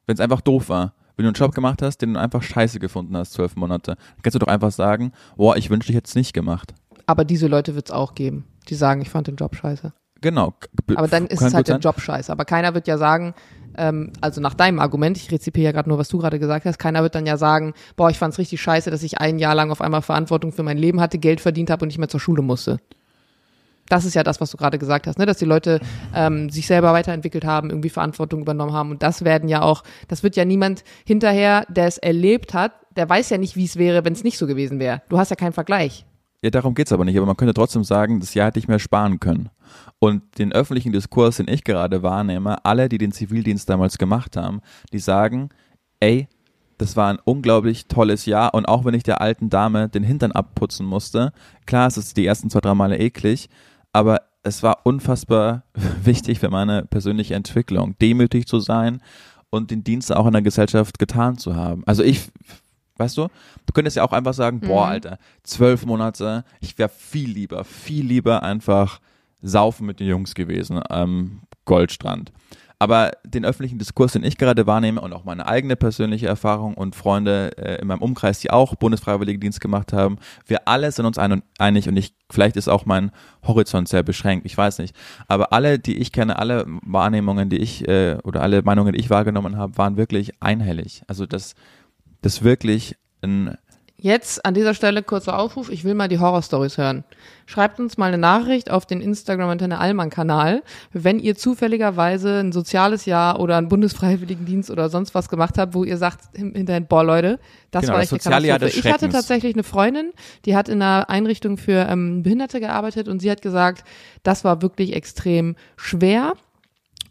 Wenn es einfach doof war. Wenn du einen Job gemacht hast, den du einfach scheiße gefunden hast, zwölf Monate, dann kannst du doch einfach sagen, boah, ich wünschte, ich hätte es nicht gemacht. Aber diese Leute wird es auch geben, die sagen, ich fand den Job scheiße. Genau. Aber dann ist kann es halt der. Job scheiße. Aber keiner wird ja sagen, ähm, also nach deinem Argument, ich rezipiere ja gerade nur, was du gerade gesagt hast, keiner wird dann ja sagen, boah, ich fand's richtig scheiße, dass ich ein Jahr lang auf einmal Verantwortung für mein Leben hatte, Geld verdient habe und nicht mehr zur Schule musste. Das ist ja das, was du gerade gesagt hast, ne? dass die Leute ähm, sich selber weiterentwickelt haben, irgendwie Verantwortung übernommen haben. Und das werden ja auch, das wird ja niemand hinterher, der es erlebt hat, der weiß ja nicht, wie es wäre, wenn es nicht so gewesen wäre. Du hast ja keinen Vergleich. Ja, darum geht's aber nicht. Aber man könnte trotzdem sagen, das Jahr hätte ich mir sparen können. Und den öffentlichen Diskurs, den ich gerade wahrnehme, alle, die den Zivildienst damals gemacht haben, die sagen, ey, das war ein unglaublich tolles Jahr und auch wenn ich der alten Dame den Hintern abputzen musste, klar, es ist die ersten zwei, drei Male eklig, aber es war unfassbar wichtig für meine persönliche Entwicklung, demütig zu sein und den Dienst auch in der Gesellschaft getan zu haben. Also ich, weißt du, du könntest ja auch einfach sagen, boah, Alter, zwölf Monate, ich wäre viel lieber, viel lieber einfach saufen mit den Jungs gewesen am Goldstrand. Aber den öffentlichen Diskurs, den ich gerade wahrnehme und auch meine eigene persönliche Erfahrung und Freunde äh, in meinem Umkreis, die auch Bundesfreiwilligendienst gemacht haben, wir alle sind uns ein und einig und ich, vielleicht ist auch mein Horizont sehr beschränkt, ich weiß nicht. Aber alle, die ich kenne, alle Wahrnehmungen, die ich äh, oder alle Meinungen, die ich wahrgenommen habe, waren wirklich einhellig. Also dass das wirklich ein Jetzt an dieser Stelle kurzer Aufruf, ich will mal die Horrorstories hören. Schreibt uns mal eine Nachricht auf den Instagram Antenne Allmann Kanal, wenn ihr zufälligerweise ein soziales Jahr oder einen Bundesfreiwilligendienst oder sonst was gemacht habt, wo ihr sagt hin- hinterher, boah Leute, das Genau, war das echt eine soziale Jahr des Ich hatte tatsächlich eine Freundin, die hat in einer Einrichtung für ähm, Behinderte gearbeitet und sie hat gesagt, das war wirklich extrem schwer.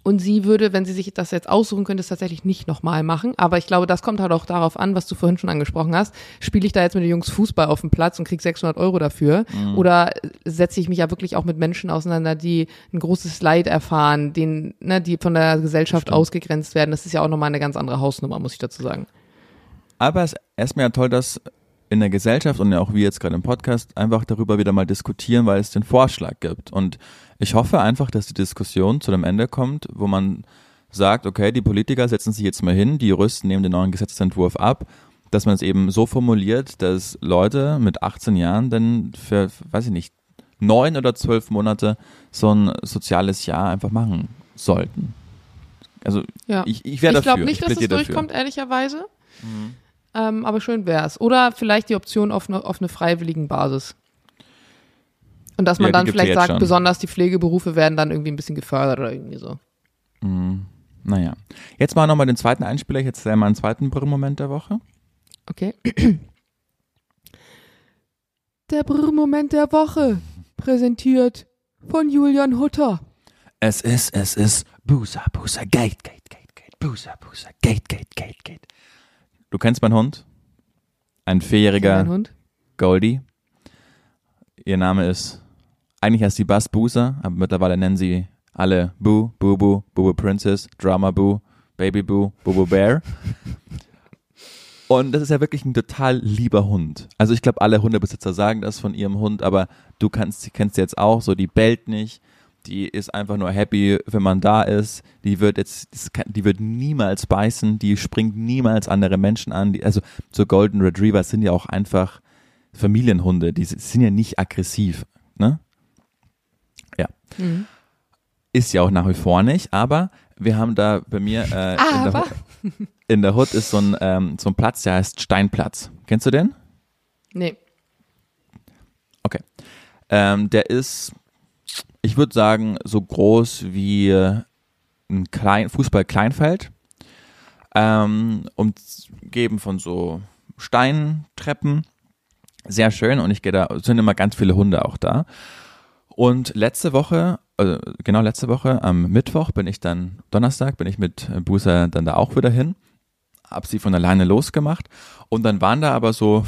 Und sie würde, wenn sie sich das jetzt aussuchen könnte, es tatsächlich nicht nochmal machen. Aber ich glaube, das kommt halt auch darauf an, was du vorhin schon angesprochen hast. Spiele ich da jetzt mit den Jungs Fußball auf dem Platz und krieg 600 Euro dafür? Oder setze ich mich ja wirklich auch mit Menschen auseinander, die ein großes Leid erfahren, denen, ne, die von der Gesellschaft Stimmt. ausgegrenzt werden? Das ist ja auch nochmal eine ganz andere Hausnummer, muss ich dazu sagen. Aber es ist erstmal ja toll, dass in der Gesellschaft und ja auch wir jetzt gerade im Podcast einfach darüber wieder mal diskutieren, weil es den Vorschlag gibt. Und ich hoffe einfach, dass die Diskussion zu einem Ende kommt, wo man sagt, okay, die Politiker setzen sich jetzt mal hin, die Juristen nehmen den neuen Gesetzentwurf ab, dass man es eben so formuliert, dass Leute mit 18 Jahren dann für, weiß ich nicht, neun oder zwölf Monate so ein soziales Jahr einfach machen sollten. Also Ja. ich, ich wäre ich dafür. glaube nicht, ich dass es plädiere dafür. Mhm. Ähm, aber schön wär's. Oder vielleicht die Option auf eine, auf eine freiwilligen Basis. Und dass man Ja, dann vielleicht sagt, schon. besonders die Pflegeberufe werden dann irgendwie ein bisschen gefördert oder irgendwie so. Mhm. Naja. Jetzt mal nochmal den zweiten Einspieler. Jetzt mal einen zweiten Brrr-Moment der Woche. Okay. Der Brrr-Moment der Woche. Präsentiert von Julian Hutter. Es ist, es ist Boozer, Boozer, Gate, Gate, Gate, Gate, Boozer, Boozer, Gate, Gate, Gate, Gate. Du kennst meinen Hund? Ein vierjähriger Hund? Goldie. Ihr Name ist, eigentlich heißt sie Buzz Boozer, aber mittlerweile nennen sie alle Boo, Boo Boo, Boo Boo Princess, Drama Boo, Baby Boo, Boo Boo Bear. Und das ist ja wirklich ein total lieber Hund. Also ich glaube, alle Hundebesitzer sagen das von ihrem Hund, aber du kannst, kennst sie jetzt auch so, die bellt nicht, die ist einfach nur happy, wenn man da ist. Die wird jetzt, die wird niemals beißen, die springt niemals andere Menschen an. Die, also so Golden Retrievers sind ja auch einfach Familienhunde, die sind ja nicht aggressiv, ne? Ja. Mhm. Ist ja auch nach wie vor nicht, aber wir haben da bei mir äh, in, der, in der Hut ist so ein, ähm, so ein Platz, der heißt Steinplatz. Kennst du den? Nee. Okay. Ähm, der ist, ich würde sagen, so groß wie äh, ein Klein Fußball-Kleinfeld. Ähm, umgeben von so Steintreppen. Sehr schön und ich gehe da, sind immer ganz viele Hunde auch da. Und letzte Woche, also genau letzte Woche, am Mittwoch bin ich dann, Donnerstag bin ich mit Busa dann da auch wieder hin. Hab sie von alleine losgemacht. Und dann waren da aber so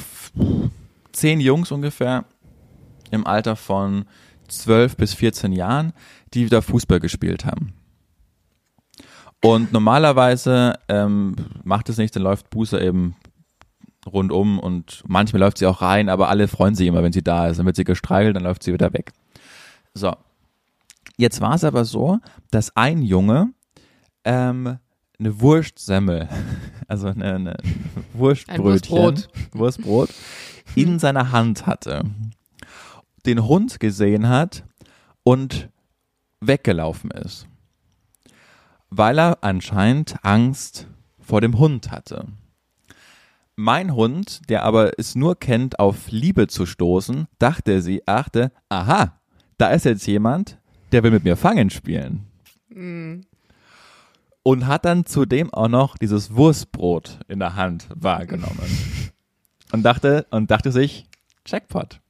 zehn Jungs ungefähr im Alter von 12 bis 14 Jahren, die wieder Fußball gespielt haben. Und normalerweise ähm, macht es nicht, dann läuft Buße eben rundum und manchmal läuft sie auch rein, aber alle freuen sich immer, wenn sie da ist. Dann wird sie gestreichelt, dann läuft sie wieder weg. So. Jetzt war es aber so, dass ein Junge ähm, eine Wurstsemmel, also eine, eine Wurstbrötchen, Wurstbrot. Wurstbrot in seiner Hand hatte, den Hund gesehen hat und weggelaufen ist, weil er anscheinend Angst vor dem Hund hatte. Mein Hund, der aber es nur kennt, auf Liebe zu stoßen, dachte sie, achte, aha, da ist jetzt jemand, der will mit mir Fangen spielen. Und hat dann zudem auch noch dieses Wurstbrot in der Hand wahrgenommen. und dachte, und dachte sich, Jackpot.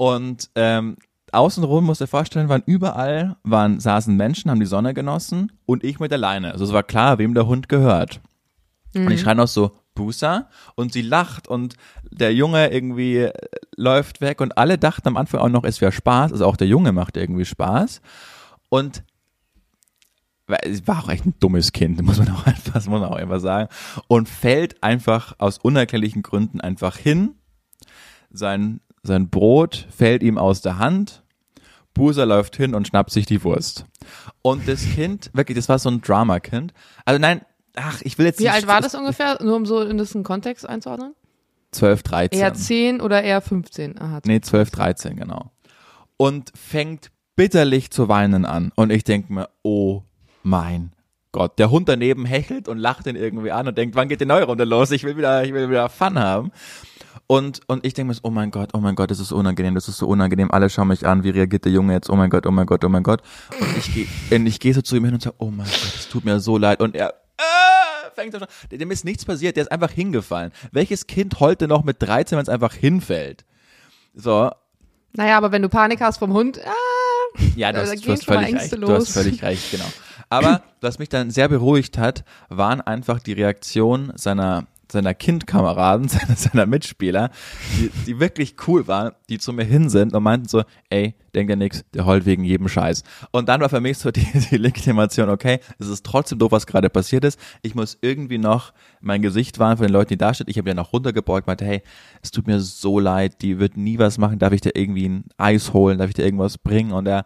Und ähm, außenrum, musst du dir vorstellen, waren überall, waren, saßen Menschen, haben die Sonne genossen und ich mit der Leine. Also es war klar, wem der Hund gehört. Und ich schreie noch so, Busa, und sie lacht und der Junge irgendwie äh, läuft weg und alle dachten am Anfang auch noch, es wäre Spaß, also auch der Junge macht irgendwie Spaß. Und es war auch echt ein dummes Kind, muss man auch einfach, muss man auch einfach sagen. Und fällt einfach aus unerklärlichen Gründen einfach hin. Sein, sein Brot fällt ihm aus der Hand. Buser läuft hin und schnappt sich die Wurst. Und das Kind, wirklich, das war so ein Drama-Kind. Also nein, ach, ich will jetzt Wie nicht- alt war das ungefähr? Nur um so in das einen Kontext einzuordnen? 12, 13. Eher 10 oder eher 15? Aha. Nee, 12, 13, genau. Und fängt bitterlich zu weinen an. Und ich denke mir, oh mein Gott. Der Hund daneben hechelt und lacht ihn irgendwie an und denkt, wann geht die neue Runde los? Ich will wieder, ich will wieder Fun haben. Und, und ich denke mir, so, oh mein Gott, oh mein Gott, das ist unangenehm, das ist so unangenehm. Alle schauen mich an, wie reagiert der Junge jetzt? Oh mein Gott, oh mein Gott, oh mein Gott. Und ich gehe und ich geh so zu ihm hin und sage, oh mein Gott, es tut mir so leid. Und er äh, fängt schon, dem ist nichts passiert, der ist einfach hingefallen. Welches Kind heute noch mit 13, wenn es einfach hinfällt? So, Naja, aber wenn du Panik hast vom Hund, ah, ja, du Da gehen du hast völlig recht. Ängste Du hast los. völlig recht, genau. Aber was mich dann sehr beruhigt hat, waren einfach die Reaktionen seiner seiner Kindkameraden, seiner, seiner Mitspieler, die, die wirklich cool waren, die zu mir hin sind und meinten so, ey, denk dir nix, der heult wegen jedem Scheiß. Und dann war für mich so die, die Legitimation, okay, es ist trotzdem doof, was gerade passiert ist. Ich muss irgendwie noch mein Gesicht wahren von den Leuten, die da stehen. Ich habe ja noch runtergebeugt, meinte, hey, es tut mir so leid, die wird nie was machen, darf ich dir irgendwie ein Eis holen, darf ich dir irgendwas bringen? Und er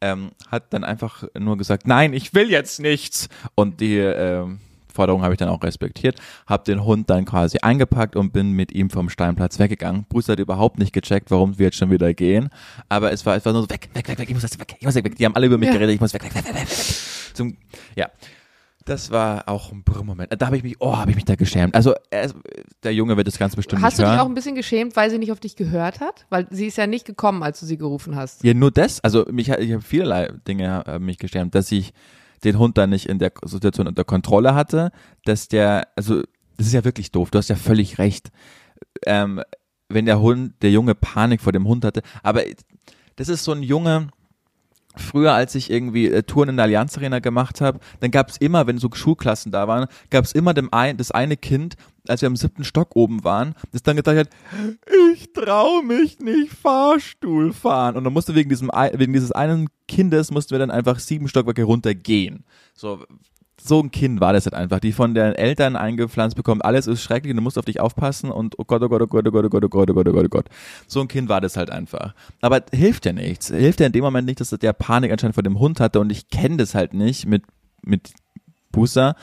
ähm, hat dann einfach nur gesagt, nein, ich will jetzt nichts. Und die ähm, Forderung habe ich dann auch respektiert, habe den Hund dann quasi eingepackt und bin mit ihm vom Steinplatz weggegangen. Bruce hat überhaupt nicht gecheckt, warum wir jetzt schon wieder gehen, aber es war einfach nur so, weg, weg, weg, weg, ich muss jetzt weg, ich muss weg, weg. Die haben alle über mich Ja. geredet, ich muss weg, weg, weg, weg, weg, weg. Zum, ja. Das war auch ein Brrr-Moment. Da habe ich mich, oh, habe ich mich da geschämt. Also er, der Junge wird das ganz bestimmt hast nicht du dich hören. auch ein bisschen geschämt, weil sie nicht auf dich gehört hat? Weil sie ist ja nicht gekommen, als du sie gerufen hast. Ja, nur das. Also mich, ich habe vielerlei Dinge äh, mich geschämt, dass ich den Hund dann nicht in der Situation unter Kontrolle hatte, dass der, also das ist ja wirklich doof. Du hast ja völlig recht. Ähm, wenn der Hund, der Junge Panik vor dem Hund hatte, aber das ist so ein Junge. Früher, als ich irgendwie äh, Touren in der Allianz Arena gemacht habe, dann gab es immer, wenn so Schulklassen da waren, gab es immer dem ein, das eine Kind, als wir im siebten Stock oben waren, das dann gesagt hat, ich trau mich nicht Fahrstuhl fahren. Und dann musste wegen diesem, wegen dieses einen Kindes mussten wir dann einfach sieben Stockwerke runtergehen. So, so ein Kind war das halt einfach, die von den Eltern eingepflanzt bekommt, alles ist schrecklich, du musst auf dich aufpassen und oh Gott, oh Gott, oh Gott, oh Gott, oh Gott, oh Gott, oh Gott, oh Gott, oh Gott. So ein Kind war das halt einfach. Aber hilft ja nichts. Hilft ja in dem Moment nicht, dass der Panik anscheinend vor dem Hund hatte und ich kenne das halt nicht mit, mit Busa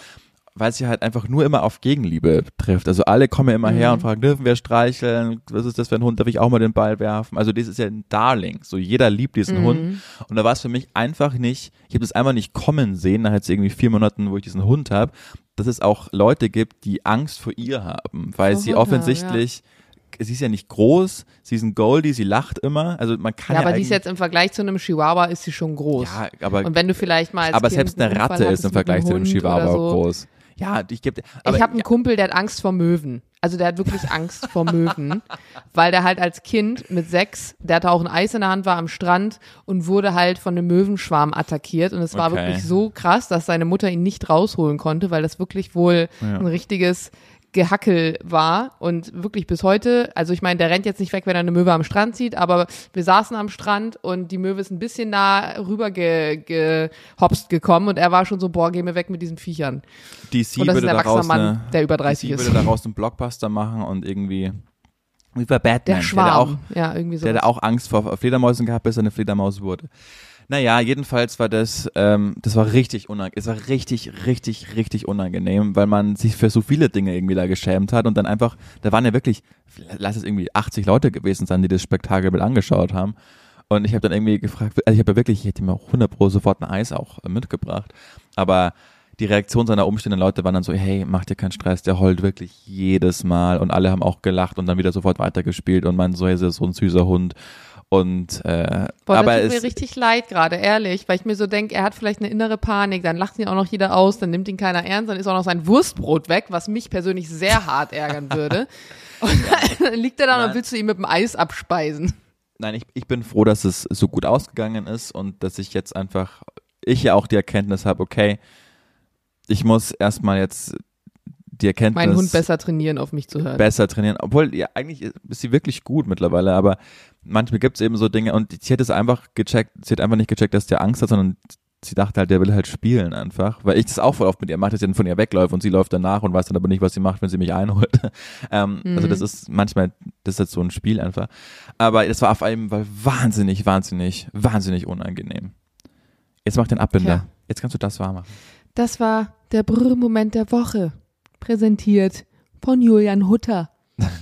weil sie halt einfach nur immer auf Gegenliebe trifft. Also alle kommen immer her und mhm. fragen, dürfen wir streicheln? Was ist das für ein Hund? Darf ich auch mal den Ball werfen? Also das ist ja ein Darling. So jeder liebt diesen mhm. Hund. Und da war es für mich einfach nicht, ich habe das einfach nicht kommen sehen, nach jetzt irgendwie vier Monaten, wo ich diesen Hund habe, dass es auch Leute gibt, die Angst vor ihr haben, weil vor sie Hunde, offensichtlich ja sie ist ja nicht groß, sie ist ein Goldie, sie lacht immer. Also man kann ja, ja aber die ist jetzt im Vergleich zu einem Chihuahua ist sie schon groß. Ja, aber und wenn du vielleicht mal als aber kind selbst eine Ratte ist im Vergleich zu einem Chihuahua so. groß. Ja, ich gebe. Ich habe einen ja. Kumpel, der hat Angst vor Möwen. Also der hat wirklich Angst vor Möwen, weil der halt als Kind mit sechs, der hatte auch ein Eis in der Hand, war am Strand und wurde halt von einem Möwenschwarm attackiert und es war okay. wirklich so krass, dass seine Mutter ihn nicht rausholen konnte, weil das wirklich wohl ja. ein richtiges Gehackel war und wirklich bis heute, also ich meine, der rennt jetzt nicht weg, wenn er eine Möwe am Strand sieht, aber wir saßen am Strand und die Möwe ist ein bisschen nah rüber ge, gehopst gekommen und er war schon so, boah, geh mir weg mit diesen Viechern. DC und das würde ist ein erwachsener Mann, eine, der über 30 DC ist. würde daraus einen Blockbuster machen und irgendwie wie bei Batman, der, Schwarm. der, auch, ja, irgendwie so. der, der auch Angst vor Fledermäusen gehabt, bis er eine Fledermaus wurde. Naja, jedenfalls war das, ähm, das war richtig unangenehm, es war richtig, richtig, richtig unangenehm, weil man sich für so viele Dinge irgendwie da geschämt hat und dann einfach, da waren ja wirklich, lass es irgendwie 80 Leute gewesen sein, die das Spektakel mit angeschaut haben. Und ich habe dann irgendwie gefragt, also ich habe ja wirklich, ich hätte mir auch 100 Pro sofort ein Eis auch äh, mitgebracht, aber die Reaktion seiner umstehenden Leute waren dann so, hey, mach dir keinen Stress, der heult wirklich jedes Mal. Und alle haben auch gelacht und dann wieder sofort weitergespielt. Und man so, ist so ein süßer Hund und äh, Boah, aber das tut mir richtig leid gerade, ehrlich, weil ich mir so denke, er hat vielleicht eine innere Panik, dann lacht ihn auch noch jeder aus, dann nimmt ihn keiner ernst, dann ist auch noch sein Wurstbrot weg, was mich persönlich sehr hart ärgern würde. Und dann liegt er da und willst du ihn mit dem Eis abspeisen. Nein, ich, ich bin froh, dass es so gut ausgegangen ist und dass ich jetzt einfach, ich ja auch die Erkenntnis habe, okay, ich muss erstmal jetzt die Erkenntnis. Meinen Hund besser trainieren, auf mich zu hören. Besser trainieren. Obwohl, ja, eigentlich ist sie wirklich gut mittlerweile, aber manchmal gibt es eben so Dinge und sie hat es einfach gecheckt, sie hat einfach nicht gecheckt, dass der Angst hat, sondern sie dachte halt, der will halt spielen einfach. Weil ich das auch voll oft mit ihr mache, dass sie dann von ihr wegläuft und sie läuft danach und weiß dann aber nicht, was sie macht, wenn sie mich einholt. ähm, mhm. Also das ist manchmal, das ist halt so ein Spiel einfach. Aber das war auf Fall wahnsinnig, wahnsinnig, wahnsinnig unangenehm. Jetzt mach den Abbinder. Ja. Jetzt kannst du das wahr machen. Das war der Brrr-Moment der Woche präsentiert von Julian Hutter.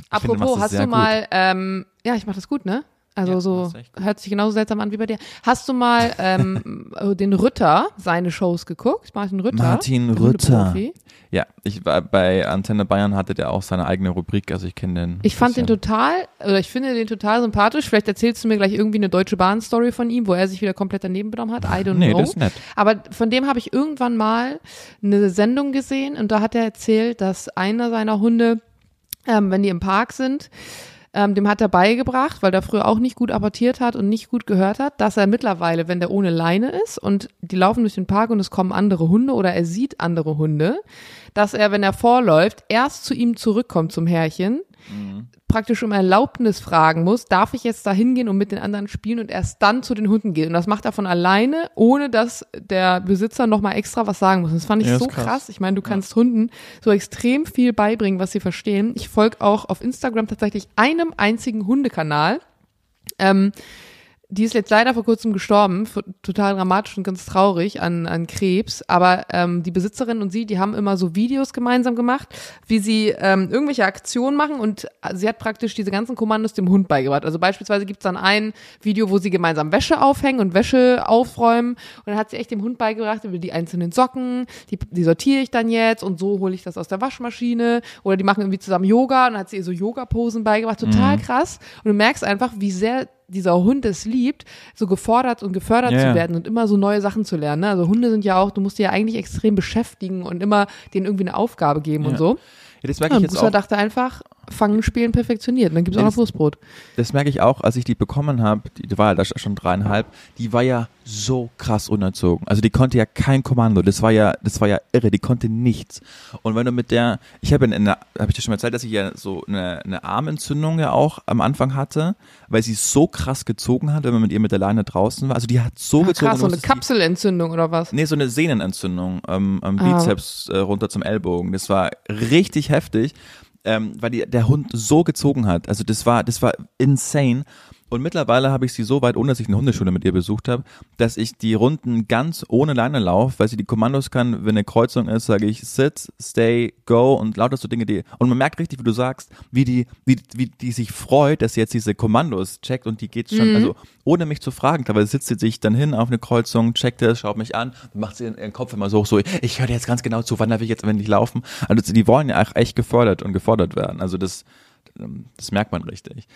Apropos, finde, hast du mal, ähm, ja, ich mach das gut, ne? Also ja, so hört sich genauso seltsam an wie bei dir. Hast du mal ähm, den Rütter seine Shows geguckt? Martin Rütter. Martin Rütter. Ja, ich war bei Antenne Bayern hatte der auch seine eigene Rubrik, also ich kenne den. Ich fand den total, oder ich finde den total sympathisch. Vielleicht erzählst du mir gleich irgendwie eine Deutsche Bahn Story von ihm, wo er sich wieder komplett daneben benommen hat. I don't nee, know. Das ist nett. Aber von dem habe ich irgendwann mal eine Sendung gesehen und da hat er erzählt, dass einer seiner Hunde, ähm, wenn die im Park sind, ähm, dem hat er beigebracht, weil der früher auch nicht gut apportiert hat und nicht gut gehört hat, dass er mittlerweile, wenn der ohne Leine ist und die laufen durch den Park und es kommen andere Hunde oder er sieht andere Hunde, dass er, wenn er vorläuft, erst zu ihm zurückkommt zum Herrchen, mhm praktisch um Erlaubnis fragen muss, darf ich jetzt da hingehen und mit den anderen spielen und erst dann zu den Hunden geht. Und das macht er von alleine, ohne dass der Besitzer nochmal extra was sagen muss. Das fand ich ja, so krass. krass. Ich meine, du kannst ja. Hunden so extrem viel beibringen, was sie verstehen. Ich folge auch auf Instagram tatsächlich einem einzigen Hundekanal. Ähm, die ist jetzt leider vor kurzem gestorben, total dramatisch und ganz traurig an, an Krebs. Aber ähm, die Besitzerin und sie, die haben immer so Videos gemeinsam gemacht, wie sie ähm, irgendwelche Aktionen machen und sie hat praktisch diese ganzen Kommandos dem Hund beigebracht. Also beispielsweise gibt's dann ein Video, wo sie gemeinsam Wäsche aufhängen und Wäsche aufräumen. Und dann hat sie echt dem Hund beigebracht, über die einzelnen Socken, die, die sortiere ich dann jetzt und so hole ich das aus der Waschmaschine. Oder die machen irgendwie zusammen Yoga und dann hat sie ihr so Yoga-Posen beigebracht. Total mhm. krass. Und du merkst einfach, wie sehr dieser Hund es liebt, so gefordert und gefördert ja, zu werden und immer so neue Sachen zu lernen. Ne? Also Hunde sind ja auch, du musst die ja eigentlich extrem beschäftigen und immer denen irgendwie eine Aufgabe geben ja. und so. Ja, das merke ich jetzt Buster auch. dachte einfach, Fangen, Spielen perfektioniert. Und dann gibt's auch noch Wurstbrot. Das merke ich auch, als ich die bekommen habe, die, war ja da schon dreieinhalb, die war ja so krass unerzogen. Also die konnte ja kein Kommando, das war ja, das war ja irre, die konnte nichts. Und wenn du mit der, ich habe in habe ich dir schon mal erzählt, dass ich ja so eine, eine Armentzündung ja auch am Anfang hatte, weil sie so krass gezogen hat, wenn man mit ihr mit der Leine draußen war. Also die hat so Ah, gezogen. krass, so eine Kapselentzündung oder was? Nee, so eine Sehnenentzündung ähm, am Ah. Bizeps äh, runter zum Ellbogen. Das war richtig heftig, ähm, weil die, der Hund so gezogen hat. Also das war, das war insane. Und mittlerweile habe ich sie so weit, ohne dass ich eine Hundeschule mit ihr besucht habe, dass ich die Runden ganz ohne Leine laufe, weil sie die Kommandos kann. Wenn eine Kreuzung ist, sage ich sit, stay, go und lauter so Dinge, die. Und man merkt richtig, wie du sagst, wie die, wie, wie die sich freut, dass sie jetzt diese Kommandos checkt und die geht schon, Mhm. also ohne mich zu fragen, teilweise sitzt sie sich dann hin auf eine Kreuzung, checkt es, schaut mich an, macht sie ihren, Kopf immer so hoch, so, ich höre dir jetzt ganz genau zu, wann darf ich jetzt endlich laufen? Also die wollen ja auch echt gefördert und gefordert werden. Also das, das merkt man richtig.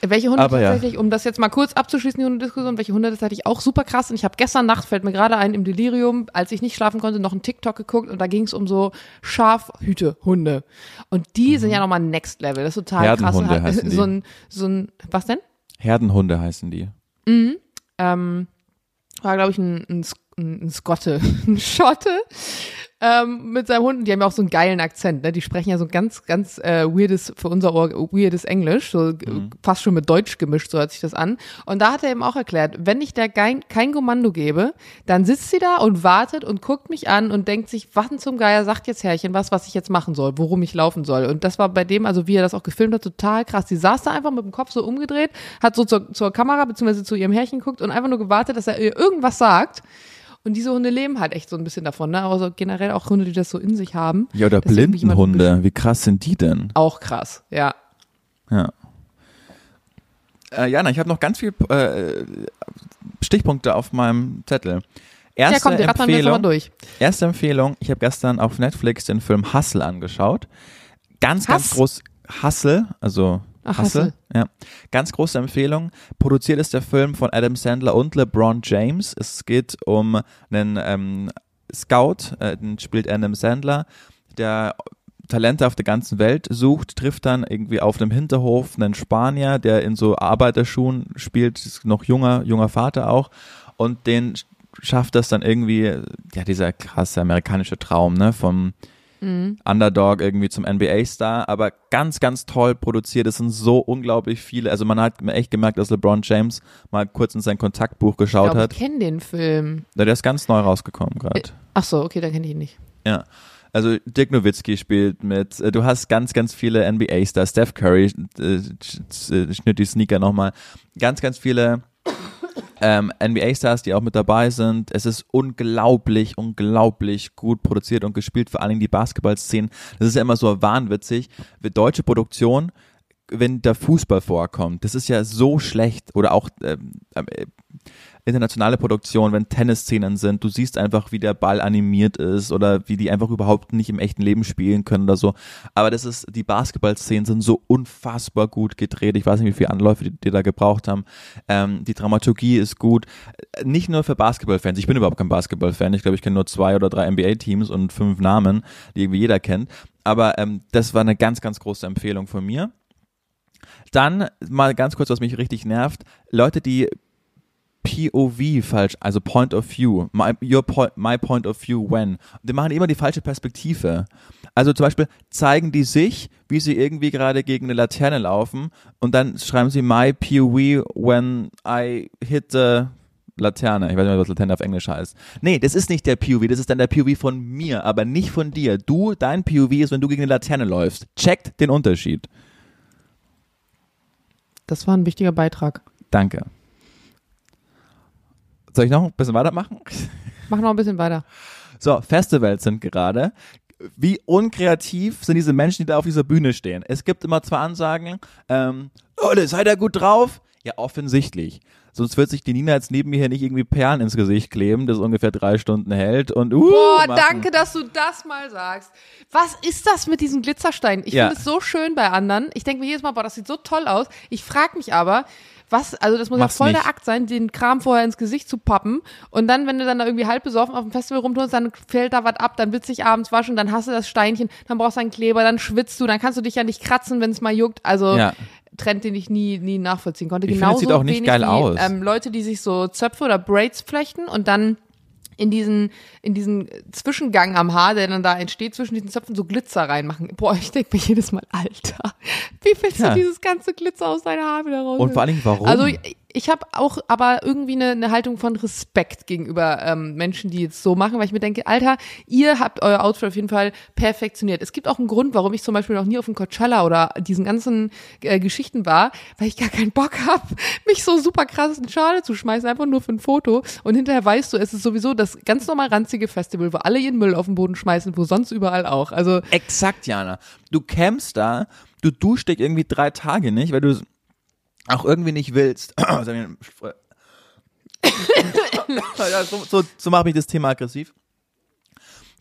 Welche Hunde Aber ja. tatsächlich, um das jetzt mal kurz abzuschließen, die Hundediskussion, welche Hunde tatsächlich auch super krass und ich habe gestern Nacht, fällt mir gerade ein, im Delirium, als ich nicht schlafen konnte, noch einen TikTok geguckt und da ging es um so Schafhütehunde. Und die sind ja nochmal Next Level, das ist total krass. Mhm. Heißen die. So ein, so ein, was denn? Herdenhunde heißen die. ähm, war, glaube ich, ein, ein ein Skotte, ein Schotte ähm, mit seinem Hund. Und die haben ja auch so einen geilen Akzent. Ne? Die sprechen ja so ganz, ganz äh, weirdes, für unser Ohr, weirdes Englisch, so äh, fast schon mit Deutsch gemischt, so hört sich das an. Und da hat er eben auch erklärt, wenn ich der kein, kein Kommando gebe, dann sitzt sie da und wartet und guckt mich an und denkt sich, was denn zum Geier sagt jetzt Herrchen was, was ich jetzt machen soll, worum ich laufen soll. Und das war bei dem, also wie er das auch gefilmt hat, total krass. Die saß da einfach mit dem Kopf so umgedreht, hat so zur, zur Kamera beziehungsweise zu ihrem Herrchen geguckt und einfach nur gewartet, dass er ihr irgendwas sagt. Und diese Hunde leben halt echt so ein bisschen davon, ne? Aber so generell auch Hunde, die das so in sich haben. Ja, oder Blindenhunde. Wie krass sind die denn? Auch krass, ja. Ja. Äh, Jana, ich habe noch ganz viel äh, Stichpunkte auf meinem Zettel. Erste ja, komm, die jetzt mal Empfehlung, durch. erste Empfehlung, ich habe gestern auf Netflix den Film Hustle angeschaut. Ganz, ganz Hass? groß, Hustle, also Ach, Hustle. ja. Ganz große Empfehlung. Produziert ist der Film von Adam Sandler und LeBron James. Es geht um einen ähm, Scout, äh, den spielt Adam Sandler, der Talente auf der ganzen Welt sucht, trifft dann irgendwie auf einem Hinterhof einen Spanier, der in so Arbeiterschuhen spielt, ist noch junger, junger Vater auch, und den schafft das dann irgendwie, ja, dieser krasse amerikanische Traum, ne, vom Underdog irgendwie zum NBA-Star, aber ganz, ganz toll produziert. Es sind so unglaublich viele. Also man hat echt gemerkt, dass LeBron James mal kurz in sein Kontaktbuch Ich geschaut glaube, hat. ich kenne den Film. Der ist ganz neu rausgekommen gerade. Ach so, okay, dann kenne ich ihn nicht. Ja. Also Dirk Nowitzki spielt mit, äh, du hast ganz, ganz viele NBA-Stars, Steph Curry, äh, äh, schnitt die Sneaker nochmal, ganz, ganz viele ähm, NBA-Stars, die auch mit dabei sind. Es ist unglaublich, unglaublich gut produziert und gespielt, vor allen Dingen die Basketballszenen. Das ist ja immer so wahnwitzig. Deutsche Produktion, wenn da Fußball vorkommt, das ist ja so schlecht. Oder auch ähm, äh, internationale Produktion, wenn Tennisszenen sind, du siehst einfach, wie der Ball animiert ist oder wie die einfach überhaupt nicht im echten Leben spielen können oder so. Aber das ist, die Basketballszenen sind so unfassbar gut gedreht. Ich weiß nicht, wie viele Anläufe die, die da gebraucht haben. Ähm, die Dramaturgie ist gut. Nicht nur für Basketballfans. Ich bin überhaupt kein Basketballfan. Ich glaube, ich kenne nur zwei oder drei NBA-Teams und fünf Namen, die irgendwie jeder kennt. Aber ähm, das war eine ganz, ganz große Empfehlung von mir. Dann mal ganz kurz, was mich richtig nervt. Leute, die POV falsch, also Point of View, my, your point, my point of view when. Die machen immer die falsche Perspektive. Also zum Beispiel zeigen die sich, wie sie irgendwie gerade gegen eine Laterne laufen und dann schreiben sie my POV when I hit the Laterne. Ich weiß nicht, mehr, was Laterne auf Englisch heißt. Nee, das ist nicht der POV, das ist dann der POV von mir, aber nicht von dir. Du, dein POV ist, wenn du gegen eine Laterne läufst. Checkt den Unterschied. Das war ein wichtiger Beitrag. Danke. Soll ich noch ein bisschen weitermachen? Mach noch ein bisschen weiter. So, Festivals sind gerade. Wie unkreativ sind diese Menschen, die da auf dieser Bühne stehen? Es gibt immer zwei Ansagen. Ähm, Leute, seid ihr gut drauf? Ja, offensichtlich. Sonst wird sich die Nina jetzt neben mir hier nicht irgendwie Perlen ins Gesicht kleben, das ungefähr drei Stunden hält und uh, Boah, machen. danke, dass du das mal sagst. Was ist das mit diesen Glitzersteinen? Ich Ja. finde es so schön bei anderen. Ich denke mir jedes Mal, boah, das sieht so toll aus. Ich frage mich aber, Was, also das muss Mach's ja voll nicht. der Akt sein, den Kram vorher ins Gesicht zu pappen und dann, wenn du dann da irgendwie halb besoffen auf dem Festival rumturnst, dann fällt da was ab, dann willst du dich abends waschen, dann hast du das Steinchen, dann brauchst du einen Kleber, dann schwitzt du, dann kannst du dich ja nicht kratzen, wenn es mal juckt. Also Ja. Trend, den ich nie, nie nachvollziehen konnte. Ich finde, Genauso sieht auch nicht geil wie, aus. Ähm, Leute, die sich so Zöpfe oder Braids flechten und dann in diesen, in diesen Zwischengang am Haar, der dann da entsteht, zwischen diesen Zöpfen so Glitzer reinmachen. Boah, ich denke mir jedes Mal, Alter, wie willst Ja. du dieses ganze Glitzer aus deiner Haar wieder raus? Und vor allen Dingen, warum? Also ich, ich habe auch aber irgendwie eine, eine Haltung von Respekt gegenüber ähm, Menschen, die jetzt so machen, weil ich mir denke, Alter, ihr habt euer Outfit auf jeden Fall perfektioniert. Es gibt auch einen Grund, warum ich zum Beispiel noch nie auf dem Coachella oder diesen ganzen äh, Geschichten war, weil ich gar keinen Bock habe, mich so super krass in Schale zu schmeißen, einfach nur für ein Foto. Und hinterher weißt du, es ist sowieso das ganz normal ranzige Festival, wo alle ihren Müll auf den Boden schmeißen, wo sonst überall auch. Also Exakt, Jana. Du campst da, du duschst dich irgendwie drei Tage nicht, weil du auch irgendwie nicht willst. so, so, so macht mich das Thema aggressiv.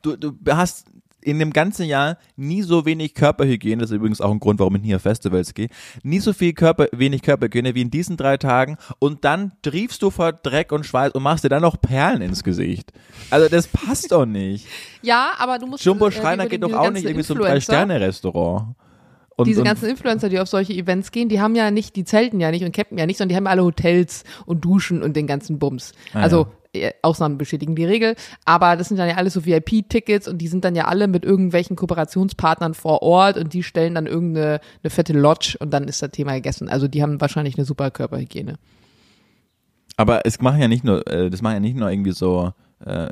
Du, du hast in dem ganzen Jahr nie so wenig Körperhygiene, das ist übrigens auch ein Grund, warum ich nie auf Festivals gehe, nie so viel Körper, wenig Körperhygiene wie in diesen drei Tagen und dann triefst du vor Dreck und Schweiß und machst dir dann noch Perlen ins Gesicht. Also das passt doch nicht. ja, aber du musst Jumbo äh, Schreiner diese geht doch auch nicht irgendwie zum Drei-Sterne-Restaurant. Und, diese und ganzen Influencer, die auf solche Events gehen, die haben ja nicht, die zelten ja nicht und campen ja nicht, sondern die haben alle Hotels und Duschen und den ganzen Bums. Ah, also äh, Ausnahmen bestätigen die Regel, aber das sind dann ja alles so VIP-Tickets und die sind dann ja alle mit irgendwelchen Kooperationspartnern vor Ort und die stellen dann irgendeine eine fette Lodge und dann ist das Thema gegessen. Also die haben wahrscheinlich eine super Körperhygiene. Aber es machen ja nicht nur, äh, das machen ja nicht nur irgendwie so äh,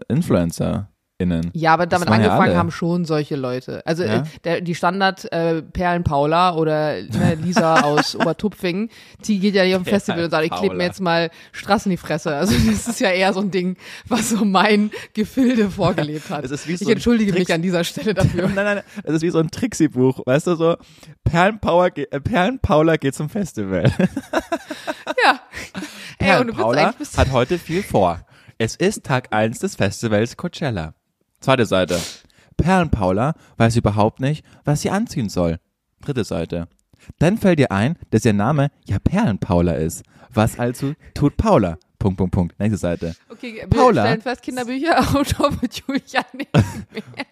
InfluencerInnen. Ja, aber damit ja angefangen alle. haben schon solche Leute. Also Ja? äh, der, die Standard äh, Perlen Paula oder ne, Lisa aus Obertupfingen, die geht ja nicht auf ein Festival und sagt, ich klebe mir Paula. jetzt mal Straßen in die Fresse. Also das ist ja eher so ein Ding, was so mein Gefilde vorgelebt hat. Es ich so ein entschuldige mich an dieser Stelle dafür. Nein, nein, das ist wie so ein Trixie-Buch, weißt du, so Perlenpower, ge- äh, Perlenpaula geht zum Festival. ja. Ey, und du bist Perlenpaula eigentlich bist hat heute viel vor. Es ist Tag 1 des Festivals Coachella. Zweite Seite. Perlenpaula weiß überhaupt nicht, was sie anziehen soll. Dritte Seite. Dann fällt ihr ein, dass ihr Name ja Perlenpaula ist. Was also tut Paula? Punkt, Punkt, Punkt. Nächste Seite. okay, wir Paula? stellen fest, Kinderbücher, Autor mit Julian nicht mehr.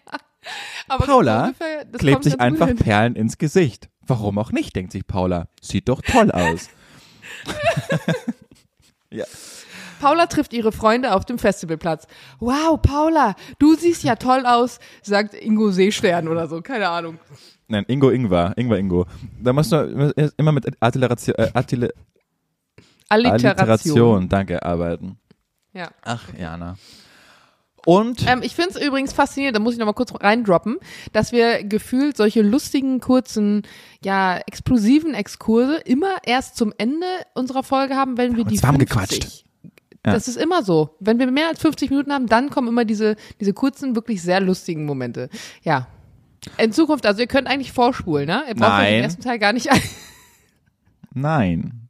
Aber Paula ungefähr, klebt sich einfach hin. Perlen ins Gesicht. Warum auch nicht, denkt sich Paula. Sieht doch toll aus. ja. Paula trifft ihre Freunde auf dem Festivalplatz. Wow, Paula, du siehst ja toll aus, sagt Ingo Seestern oder so, keine Ahnung. Nein, Ingo Ingwer, Ingwer Ingo. Da musst du immer mit Alliteration, äh, Alliteration. Alliteration, danke, arbeiten. Ja. Ach, Jana. Und Ähm, ich finde es übrigens faszinierend, da muss ich noch mal kurz reindroppen, dass wir gefühlt solche lustigen, kurzen, ja, explosiven Exkurse immer erst zum Ende unserer Folge haben, wenn wir uns die warm 50. gequatscht. Ja. Das ist immer so. Wenn wir mehr als 50 Minuten haben, dann kommen immer diese, diese kurzen, wirklich sehr lustigen Momente. Ja. In Zukunft, also ihr könnt eigentlich vorspulen, ne? Ihr braucht Nein. den ersten Teil gar nicht ein. nein.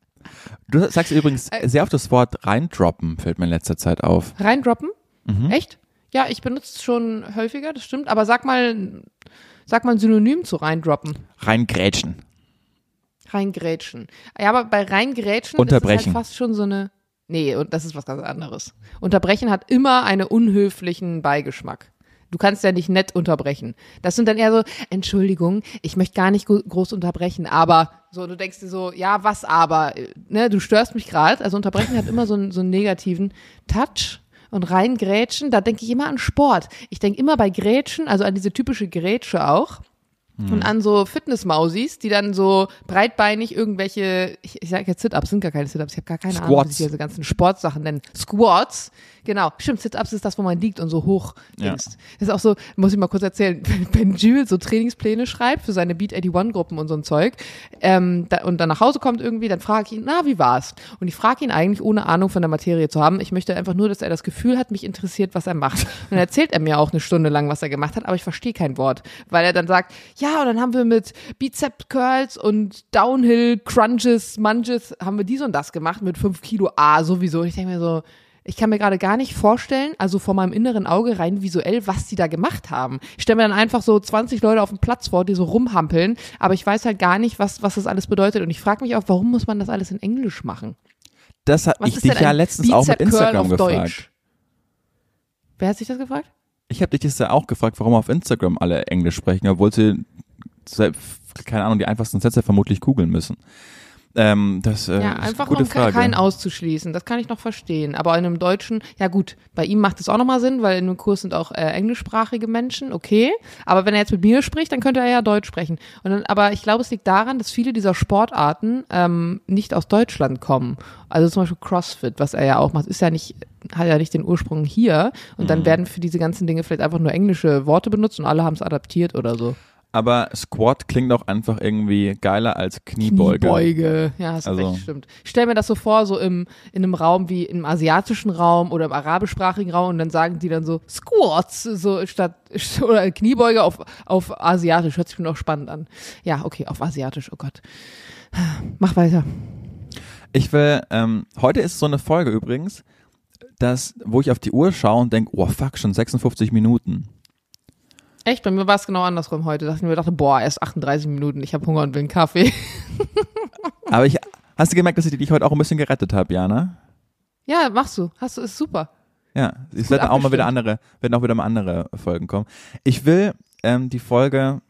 Du sagst übrigens Äh. sehr oft das Wort reindroppen, fällt mir in letzter Zeit auf. Reindroppen? Mhm. Echt? Ja, ich benutze es schon häufiger, das stimmt. Aber sag mal, sag mal ein Synonym zu reindroppen. Reingrätschen. Reingrätschen. Ja, aber bei reingrätschen Unterbrechen. ist es halt fast schon so eine. Nee, und das ist was ganz anderes. Unterbrechen hat immer einen unhöflichen Beigeschmack. Du kannst ja nicht nett unterbrechen. Das sind dann eher so, Entschuldigung, ich möchte gar nicht gro- groß unterbrechen, aber so, du denkst dir so, ja, was aber, ne, du störst mich gerade. Also unterbrechen hat immer so einen, so einen negativen Touch. Und reingrätschen, da denke ich immer an Sport. Ich denke immer bei Grätschen, also an diese typische Grätsche auch. Und an so Fitnessmausis, die dann so breitbeinig irgendwelche, ich, ich sage jetzt Sit-Ups, sind gar keine Sit-Ups, ich habe gar keine Ahnung, wie Squats. sich diese ganzen Sportsachen nennen. Squats, genau. Stimmt, Sit-Ups ist das, wo man liegt und so hoch Ja. dingst. Das ist auch so, muss ich mal kurz erzählen, wenn, wenn Jules so Trainingspläne schreibt für seine Beat 81 Gruppen und so ein Zeug ähm, da, und dann nach Hause kommt irgendwie, dann frage ich ihn, na, wie war's? Und ich frage ihn eigentlich, ohne Ahnung von der Materie zu haben. Ich möchte einfach nur, dass er das Gefühl hat, mich interessiert, was er macht. Und dann erzählt er mir auch eine Stunde lang, was er gemacht hat, aber ich verstehe kein Wort, weil er dann sagt, ja, und dann haben wir mit Bizep Curls und Downhill Crunches, Munges, haben wir dies und das gemacht mit fünf Kilo. Ah, sowieso. Und ich denke mir so, ich kann mir gerade gar nicht vorstellen, also vor meinem inneren Auge rein visuell, was die da gemacht haben. Ich stelle mir dann einfach so 20 Leute auf dem Platz vor, die so rumhampeln, aber ich weiß halt gar nicht, was, was das alles bedeutet. Und ich frage mich auch, warum muss man das alles in Englisch machen? Das hat Was ich dich ja letztens auch mit Instagram auf gefragt. Deutsch? Wer hat sich das gefragt? Ich habe dich das ja auch gefragt, warum auf Instagram alle Englisch sprechen, obwohl sie, keine Ahnung, die einfachsten Sätze vermutlich googeln müssen. Ähm, das äh, Ja, ist einfach um keinen auszuschließen. Das kann ich noch verstehen. Aber in einem Deutschen, ja gut, bei ihm macht es auch nochmal Sinn, weil in dem Kurs sind auch äh, englischsprachige Menschen, okay. Aber wenn er jetzt mit mir spricht, dann könnte er ja Deutsch sprechen. Und dann, aber ich glaube, es liegt daran, dass viele dieser Sportarten ähm, nicht aus Deutschland kommen. Also zum Beispiel CrossFit, was er ja auch macht, ist ja nicht, hat ja nicht den Ursprung hier. Und Mhm. dann werden für diese ganzen Dinge vielleicht einfach nur englische Worte benutzt und alle haben es adaptiert oder so. Aber Squat klingt auch einfach irgendwie geiler als Kniebeuge. Kniebeuge. Ja, hast Also- recht, stimmt. Ich stell mir das so vor, so im, in einem Raum wie im asiatischen Raum oder im arabischsprachigen Raum und dann sagen die dann so Squats, so statt, oder Kniebeuge auf, auf asiatisch. Hört sich mir auch spannend an. Ja, okay, auf asiatisch, oh Gott. Mach weiter. Ich will, ähm, heute ist so eine Folge übrigens, dass, wo ich auf die Uhr schaue und denke, oh fuck, schon 56 Minuten. Echt, bei mir war es genau andersrum heute. Dass ich mir dachte, boah, erst 38 Minuten, ich habe Hunger und will einen Kaffee. Aber ich, hast du gemerkt, dass ich dich heute auch ein bisschen gerettet habe, Jana? Ja, machst du. Hast du, ist super. Ja, es gut werden auch mal wieder andere, werden auch wieder mal andere Folgen kommen. Ich will ähm, die Folge,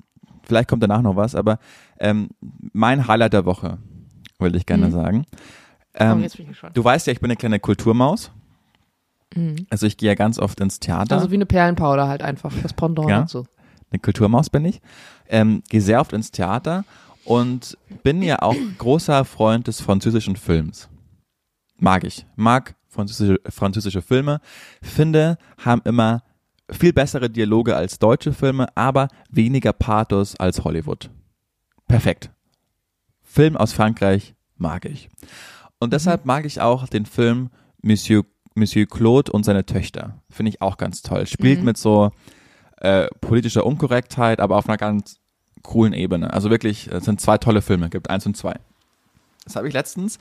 vielleicht kommt danach noch was, aber ähm, mein Highlight der Woche, will ich gerne Mhm. sagen. Ähm, ich gespannt. du weißt ja, ich bin eine kleine Kulturmaus. Mhm. Also ich gehe ja ganz oft ins Theater. Also wie eine Perlenpowder halt einfach. Das Pendant Ja. dazu. eine Kulturmaus bin ich. Ähm, gehe sehr oft ins Theater und bin ja auch großer Freund des französischen Films. Mag ich. Mag französische, französische Filme. Finde, haben immer viel bessere Dialoge als deutsche Filme, aber weniger Pathos als Hollywood. Perfekt. Film aus Frankreich mag ich. Und deshalb mag ich auch den Film Monsieur, Monsieur Claude und seine Töchter. Finde ich auch ganz toll. Spielt Mhm. mit so äh, politischer Unkorrektheit, aber auf einer ganz coolen Ebene. Also wirklich, es sind zwei tolle Filme, gibt eins und zwei. Das habe ich letztens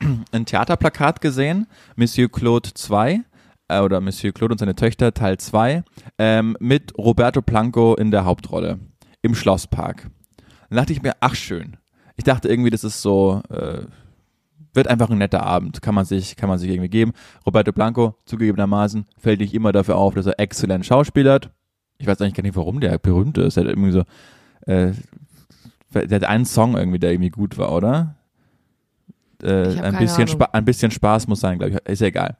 ein Theaterplakat gesehen, Monsieur Claude 2 äh, oder Monsieur Claude und seine Töchter Teil 2 ähm, mit Roberto Blanco in der Hauptrolle im Schlosspark. Dann dachte ich mir, ach schön. Ich dachte irgendwie, das ist so, äh, wird einfach ein netter Abend, kann man sich, kann man sich irgendwie geben. Roberto Blanco, zugegebenermaßen, fällt nicht immer dafür auf, dass er exzellent schauspielert. Ich weiß eigentlich gar nicht, warum der berühmt ist. Er hat irgendwie so, äh, der hat einen Song irgendwie, der irgendwie gut war, oder? Äh, ein, bisschen. Spa ein bisschen Spaß muss sein, glaube ich. Ist ja egal.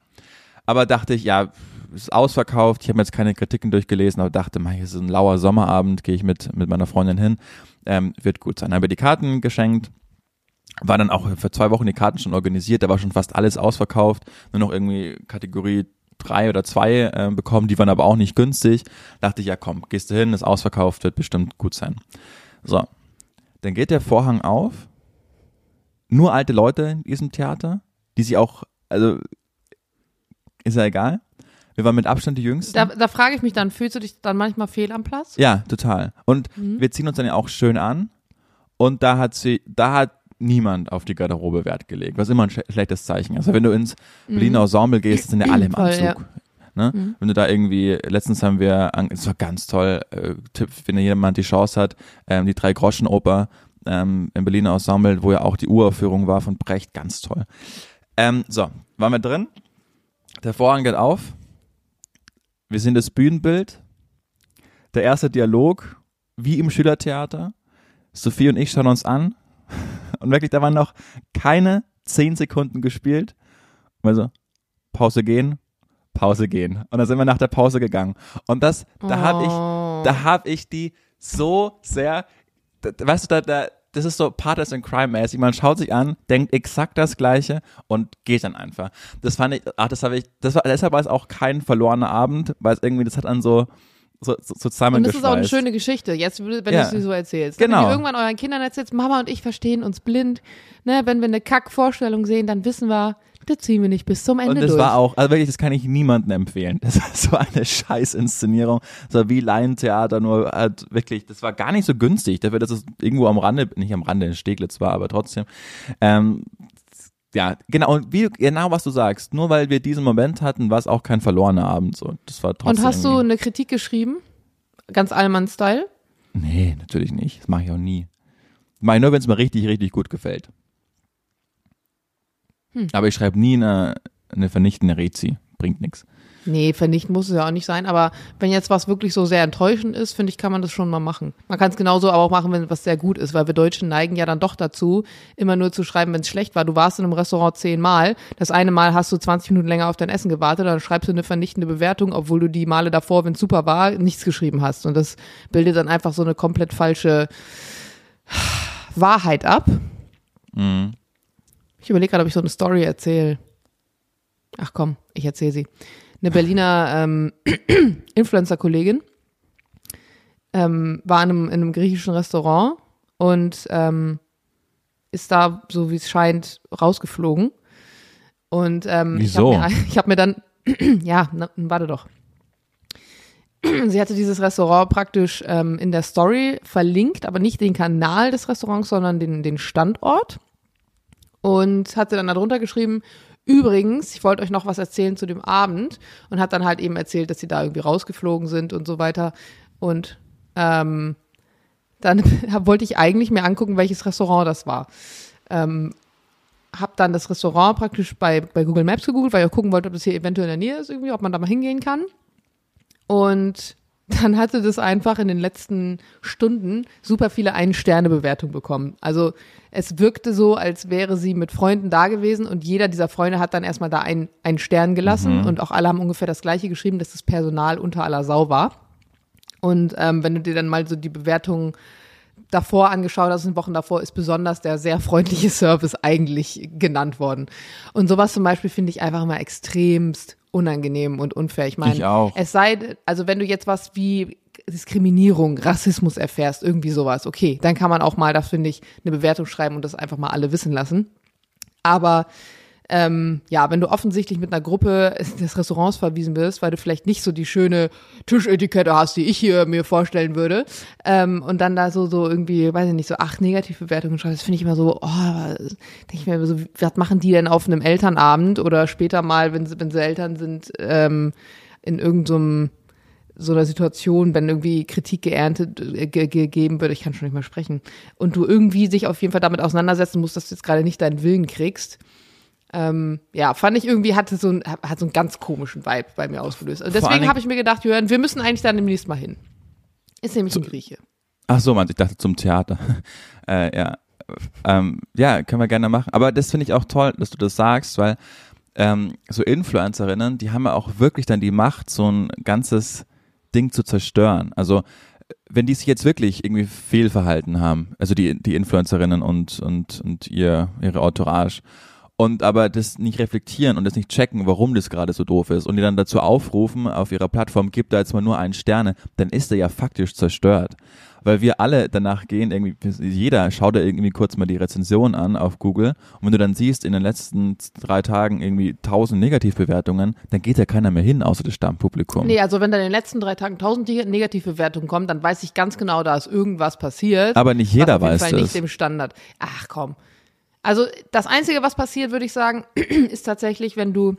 Aber dachte ich, ja, ist ausverkauft. Ich habe mir jetzt keine Kritiken durchgelesen, aber dachte, man, hier ist ein lauer Sommerabend, gehe ich mit, mit meiner Freundin hin. Ähm, wird gut sein. Habe ihr die Karten geschenkt. War dann auch für zwei Wochen die Karten schon organisiert. Da war schon fast alles ausverkauft. Nur noch irgendwie Kategorie drei oder zwei äh, bekommen. Die waren aber auch nicht günstig. Dachte ich, ja komm, gehst du hin, ist ausverkauft, wird bestimmt gut sein. So. Dann geht der Vorhang auf. Nur alte Leute in diesem Theater, die sich auch, also ist ja egal. Wir waren mit Abstand die Jüngsten. Da, da frage ich mich dann, fühlst du dich dann manchmal fehl am Platz? Ja, total. Und Mhm. wir ziehen uns dann ja auch schön an. Und da hat sie, da hat niemand auf die Garderobe Wert gelegt, was immer ein sch schlechtes Zeichen ist. Also wenn du ins Berliner Ensemble gehst, sind ja alle im Mhm. Voll, Anzug. ja. Ne? Mhm. Wenn du da irgendwie, letztens haben wir, es war ganz toll, äh, Tipp, wenn jemand die Chance hat, ähm, die Drei-Groschen-Oper ähm, im Berliner Ensemble, wo ja auch die Uraufführung war von Brecht, ganz toll. Ähm, so, waren wir drin? Der Vorhang geht auf. Wir sehen das Bühnenbild. Der erste Dialog, wie im Schülertheater. Sophie und ich schauen uns an. Und wirklich, da waren noch keine zehn Sekunden gespielt. Also, Pause gehen, Pause gehen. Und dann sind wir nach der Pause gegangen. Und das, da habe ich, Oh. da habe ich die so sehr, da, weißt du, da, da, das ist so Partners in Crime mäßig. Man schaut sich an, denkt exakt das Gleiche und geht dann einfach. Das fand ich, ach, das habe ich, das war, deshalb war es auch kein verlorener Abend, weil es irgendwie, das hat an so, so, so, so Und zusammengeschweißt. das ist auch eine schöne Geschichte, jetzt, wenn Ja. du sie so erzählst. Genau. Wenn du irgendwann euren Kindern erzählst, Mama und ich verstehen uns blind. Ne, wenn wir eine Kack-Vorstellung sehen, dann wissen wir, das ziehen wir nicht bis zum Ende Und das durch. war auch, also wirklich, das kann ich niemandem empfehlen. Das war so eine Scheißinszenierung. War wie Laientheater, nur halt wirklich, das war gar nicht so günstig, dafür, dass es irgendwo am Rande, nicht am Rande in Steglitz war, aber trotzdem. Ähm, ja, genau, und wie, genau was du sagst. Nur weil wir diesen Moment hatten, war es auch kein verlorener Abend. So. Das war trotzdem Und hast du eine Kritik geschrieben? Ganz Allmann-Style? Nee, natürlich nicht. Das mache ich auch nie. Mache ich nur, wenn es mir richtig, richtig gut gefällt. Hm. Aber ich schreibe nie eine, eine vernichtende Rezi. Bringt nichts. Nee, vernichten muss es ja auch nicht sein, aber wenn jetzt was wirklich so sehr enttäuschend ist, finde ich, kann man das schon mal machen. Man kann es genauso aber auch machen, wenn was sehr gut ist, weil wir Deutschen neigen ja dann doch dazu, immer nur zu schreiben, wenn es schlecht war. Du warst in einem Restaurant zehnmal, das eine Mal hast du 20 Minuten länger auf dein Essen gewartet, dann schreibst du eine vernichtende Bewertung, obwohl du die Male davor, wenn es super war, nichts geschrieben hast. Und das bildet dann einfach so eine komplett falsche Wahrheit ab. Mhm. Ich überlege gerade, ob ich so eine Story erzähle. Ach komm, ich erzähle sie. Eine Berliner ähm, Influencer-Kollegin ähm, war in einem, in einem griechischen Restaurant und ähm, ist da, so wie es scheint, rausgeflogen. Und ähm, Wieso? ich habe mir, ich hab mir dann, ja, na, warte doch. Sie hatte dieses Restaurant praktisch ähm, in der Story verlinkt, aber nicht den Kanal des Restaurants, sondern den, den Standort. Und hatte dann darunter geschrieben, übrigens, ich wollte euch noch was erzählen zu dem Abend und hat dann halt eben erzählt, dass sie da irgendwie rausgeflogen sind und so weiter. Und ähm, dann wollte ich eigentlich mir angucken, welches Restaurant das war. Ähm, hab dann das Restaurant praktisch bei, bei Google Maps gegoogelt, weil ich auch gucken wollte, ob das hier eventuell in der Nähe ist, irgendwie, ob man da mal hingehen kann. Und dann hatte das einfach in den letzten Stunden super viele Ein-Sterne-Bewertungen bekommen. Also es wirkte so, als wäre sie mit Freunden da gewesen und jeder dieser Freunde hat dann erstmal da einen, einen Stern gelassen und auch alle haben ungefähr das gleiche geschrieben, dass das Personal unter aller Sau war. Und ähm, wenn du dir dann mal so die Bewertungen davor angeschaut hast, in Wochen davor, ist besonders der sehr freundliche Service eigentlich genannt worden. Und sowas zum Beispiel finde ich einfach immer extremst unangenehm und unfair. Ich meine, Ich auch. es sei, also wenn du jetzt was wie Diskriminierung, Rassismus erfährst, irgendwie sowas, okay, dann kann man auch mal, da finde ich, eine Bewertung schreiben und das einfach mal alle wissen lassen. Aber ähm, ja, wenn du offensichtlich mit einer Gruppe des Restaurants verwiesen wirst, weil du vielleicht nicht so die schöne Tischetikette hast, die ich hier mir vorstellen würde, ähm, und dann da so, so irgendwie, weiß ich nicht, so acht Negativbewertungen schreibst, das finde ich immer so, oh, denke ich mir so, was machen die denn auf einem Elternabend oder später mal, wenn sie, wenn sie Eltern sind, ähm, in irgendeinem so einer Situation, wenn irgendwie Kritik geerntet, äh, ge gegeben wird, ich kann schon nicht mehr sprechen, und du irgendwie sich auf jeden Fall damit auseinandersetzen musst, dass du jetzt gerade nicht deinen Willen kriegst. Ähm, ja, fand ich irgendwie, hatte so, ein, hat so einen ganz komischen Vibe bei mir ausgelöst. Also deswegen habe ich mir gedacht, Jörn, wir müssen eigentlich da demnächst mal hin. Ist nämlich ein Grieche. Ach so, Mann, ich dachte zum Theater. äh, ja. Ähm, ja, können wir gerne machen. Aber das finde ich auch toll, dass du das sagst, weil ähm, so Influencerinnen, die haben ja auch wirklich dann die Macht, so ein ganzes Ding zu zerstören. Also wenn die sich jetzt wirklich irgendwie fehlverhalten haben, also die, die Influencerinnen und, und, und ihr, ihre Entourage, und aber das nicht reflektieren und das nicht checken, warum das gerade so doof ist und die dann dazu aufrufen auf ihrer Plattform, gibt da jetzt mal nur einen Sterne, dann ist er ja faktisch zerstört. Weil wir alle danach gehen, irgendwie, jeder schaut da irgendwie kurz mal die Rezension an auf Google und wenn du dann siehst, in den letzten drei Tagen irgendwie tausend Negativbewertungen, dann geht ja keiner mehr hin, außer das Stammpublikum. Nee, also wenn da in den letzten drei Tagen tausend Neg- Negativbewertungen kommen, dann weiß ich ganz genau, da ist irgendwas passiert. Aber nicht jeder was auf jeden weiß Fall das. nicht dem Standard. Ach komm. Also das Einzige, was passiert, würde ich sagen, ist tatsächlich, wenn du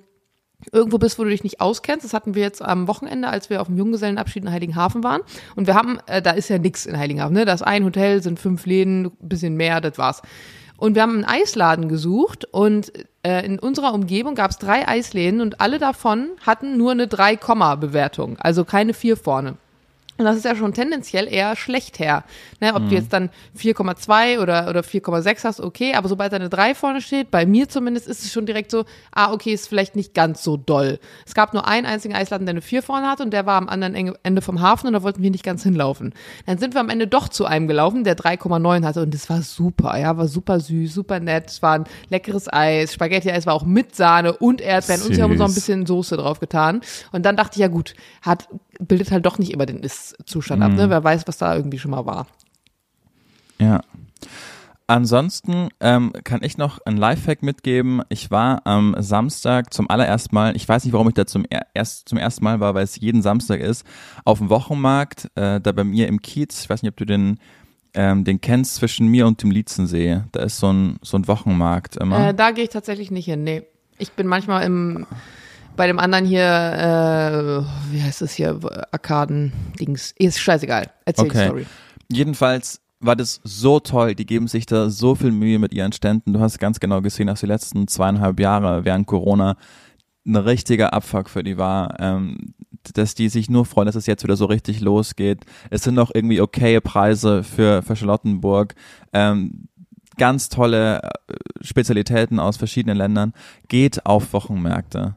irgendwo bist, wo du dich nicht auskennst. Das hatten wir jetzt am Wochenende, als wir auf dem Junggesellenabschied in Heiligenhafen waren. Und wir haben, äh, da ist ja nix in Heiligenhafen. Ne? Da ist ein Hotel, sind fünf Läden, ein bisschen mehr, das war's. Und wir haben einen Eisladen gesucht und äh, in unserer Umgebung gab es drei Eisläden und alle davon hatten nur eine 3-Komma-Bewertung, also keine 4 vorne. Und das ist ja schon tendenziell eher schlecht her. Ne, ob du jetzt dann 4,2 oder, oder 4,6 hast, okay, aber sobald da eine 3 vorne steht, bei mir zumindest ist es schon direkt so, ah, okay, ist vielleicht nicht ganz so doll. Es gab nur einen einzigen Eisladen, der eine 4 vorne hatte und der war am anderen Ende vom Hafen und da wollten wir nicht ganz hinlaufen. Dann sind wir am Ende doch zu einem gelaufen, der 3,9 hatte und das war super, ja, war super süß, super nett, es war ein leckeres Eis, Spaghetti-Eis war auch mit Sahne und Erdbeeren und sie haben uns noch ein Süß. bisschen Soße drauf getan. Und dann dachte ich, ja gut, hat, bildet halt doch nicht immer den Ist-Zustand ab, ne? Wer weiß, was da irgendwie schon mal war. Ja. Ansonsten ähm, kann ich noch ein Lifehack mitgeben. Ich war am Samstag zum allerersten Mal, ich weiß nicht, warum ich da zum, er erst, zum ersten Mal war, weil es jeden Samstag ist, auf dem Wochenmarkt, äh, da bei mir im Kiez. Ich weiß nicht, ob du den ähm, den kennst zwischen mir und dem Lietzensee. Da ist so ein, so ein Wochenmarkt immer. Äh, da gehe ich tatsächlich nicht hin. Nee. Ich bin manchmal im bei dem anderen hier, äh, wie heißt es hier, Arkaden-Dings. Ist scheißegal. Erzähl Okay. die Story. Jedenfalls war das so toll. Die geben sich da so viel Mühe mit ihren Ständen. Du hast ganz genau gesehen, dass die letzten zweieinhalb Jahre während Corona ein richtiger Abfuck für die war. Ähm, dass die sich nur freuen, dass es jetzt wieder so richtig losgeht. Es sind noch irgendwie okaye Preise für, für Charlottenburg. Ähm, ganz tolle äh, Spezialitäten aus verschiedenen Ländern. Geht auf Wochenmärkte.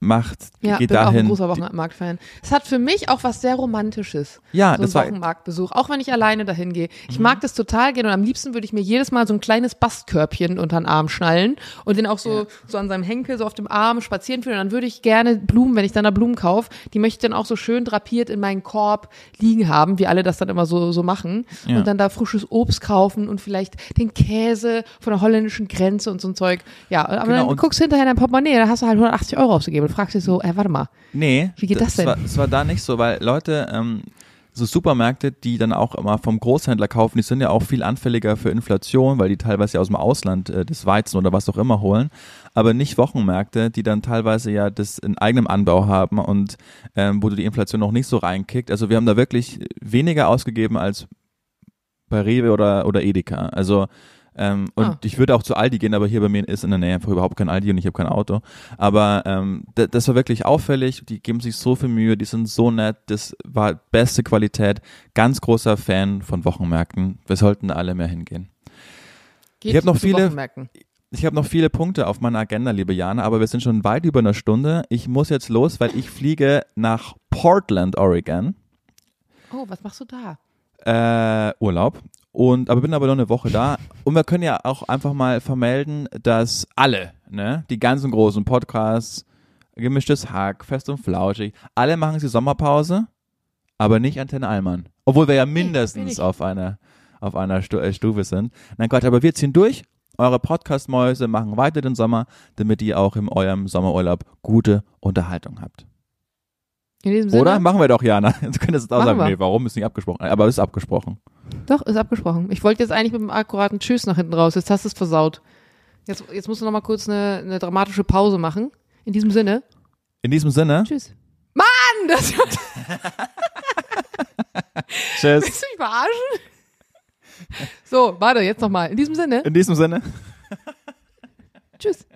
Macht, Ja, geht bin auch ein dahin. großer Wochenmarkt-Fan. Es hat für mich auch was sehr Romantisches. Ja, so das war- Mhm. Wochenmarktbesuch, auch wenn ich alleine dahin gehe. Ich mag das total gerne und am liebsten würde ich mir jedes Mal so ein kleines Bastkörbchen unter den Arm schnallen und den auch so, so an seinem Henkel so auf dem Arm spazieren führen. Und dann würde ich gerne Blumen, wenn ich dann da Blumen kaufe, die möchte ich dann auch so schön drapiert in meinen Korb liegen haben, wie alle das dann immer so, so machen. Ja. Und dann da frisches Obst kaufen und vielleicht den Käse von der holländischen Grenze und so ein Zeug. Ja, aber Genau, dann guckst du hinterher in dein Portemonnaie, da hast du halt 180 Euro ausgegeben und fragst dich so, äh, warte mal, Nee. Wie geht das denn? War, das war da nicht so, weil Leute, ähm, so Supermärkte, die dann auch immer vom Großhändler kaufen, die sind ja auch viel anfälliger für Inflation, weil die teilweise aus dem Ausland äh, das Weizen oder was auch immer holen. Aber nicht Wochenmärkte, die dann teilweise ja das in eigenem Anbau haben und ähm, wo du die Inflation noch nicht so reinkickt. Also wir haben da wirklich weniger ausgegeben als bei Rewe oder, oder Edeka. Also ähm, und Ah. ich würde auch zu Aldi gehen, aber hier bei mir ist in der Nähe einfach überhaupt kein Aldi und ich habe kein Auto. Aber ähm, das war wirklich auffällig. Die geben sich so viel Mühe, die sind so nett. Das war beste Qualität. Ganz großer Fan von Wochenmärkten. Wir sollten alle mehr hingehen. geht Ich hab noch viele- Wochenmärkten. Ich habe noch viele Punkte auf meiner Agenda, liebe Jana, aber wir sind schon weit über einer Stunde. Ich muss jetzt los, weil ich fliege nach Portland, Oregon. Oh, was machst du da? äh, Urlaub. Und aber bin aber nur eine Woche da. Und wir können ja auch einfach mal vermelden, dass alle, ne, die ganzen großen Podcasts, gemischtes Hack, fest und flauschig, alle machen sie Sommerpause, aber nicht Antenne Allmann. Obwohl wir ja mindestens auf einer auf einer Stu äh, Stufe sind. Nein Gott, aber wir ziehen durch. Eure Podcast-Mäuse machen weiter den Sommer, damit ihr auch in eurem Sommerurlaub gute Unterhaltung habt. In diesem Sinne? Oder? Machen wir doch, Jana. Jetzt könntest du jetzt auch sagen, wir. nee, warum ist nicht abgesprochen? Aber ist abgesprochen. Doch, ist abgesprochen. Ich wollte jetzt eigentlich mit dem akkuraten Tschüss nach hinten raus. Jetzt hast du es versaut. Jetzt, jetzt musst du noch mal kurz eine, eine dramatische Pause machen. In diesem Sinne, In diesem Sinne, tschüss. Mann, das tschüss. willst du mich verarschen? So, warte, jetzt noch mal. In diesem Sinne, In diesem Sinne. tschüss.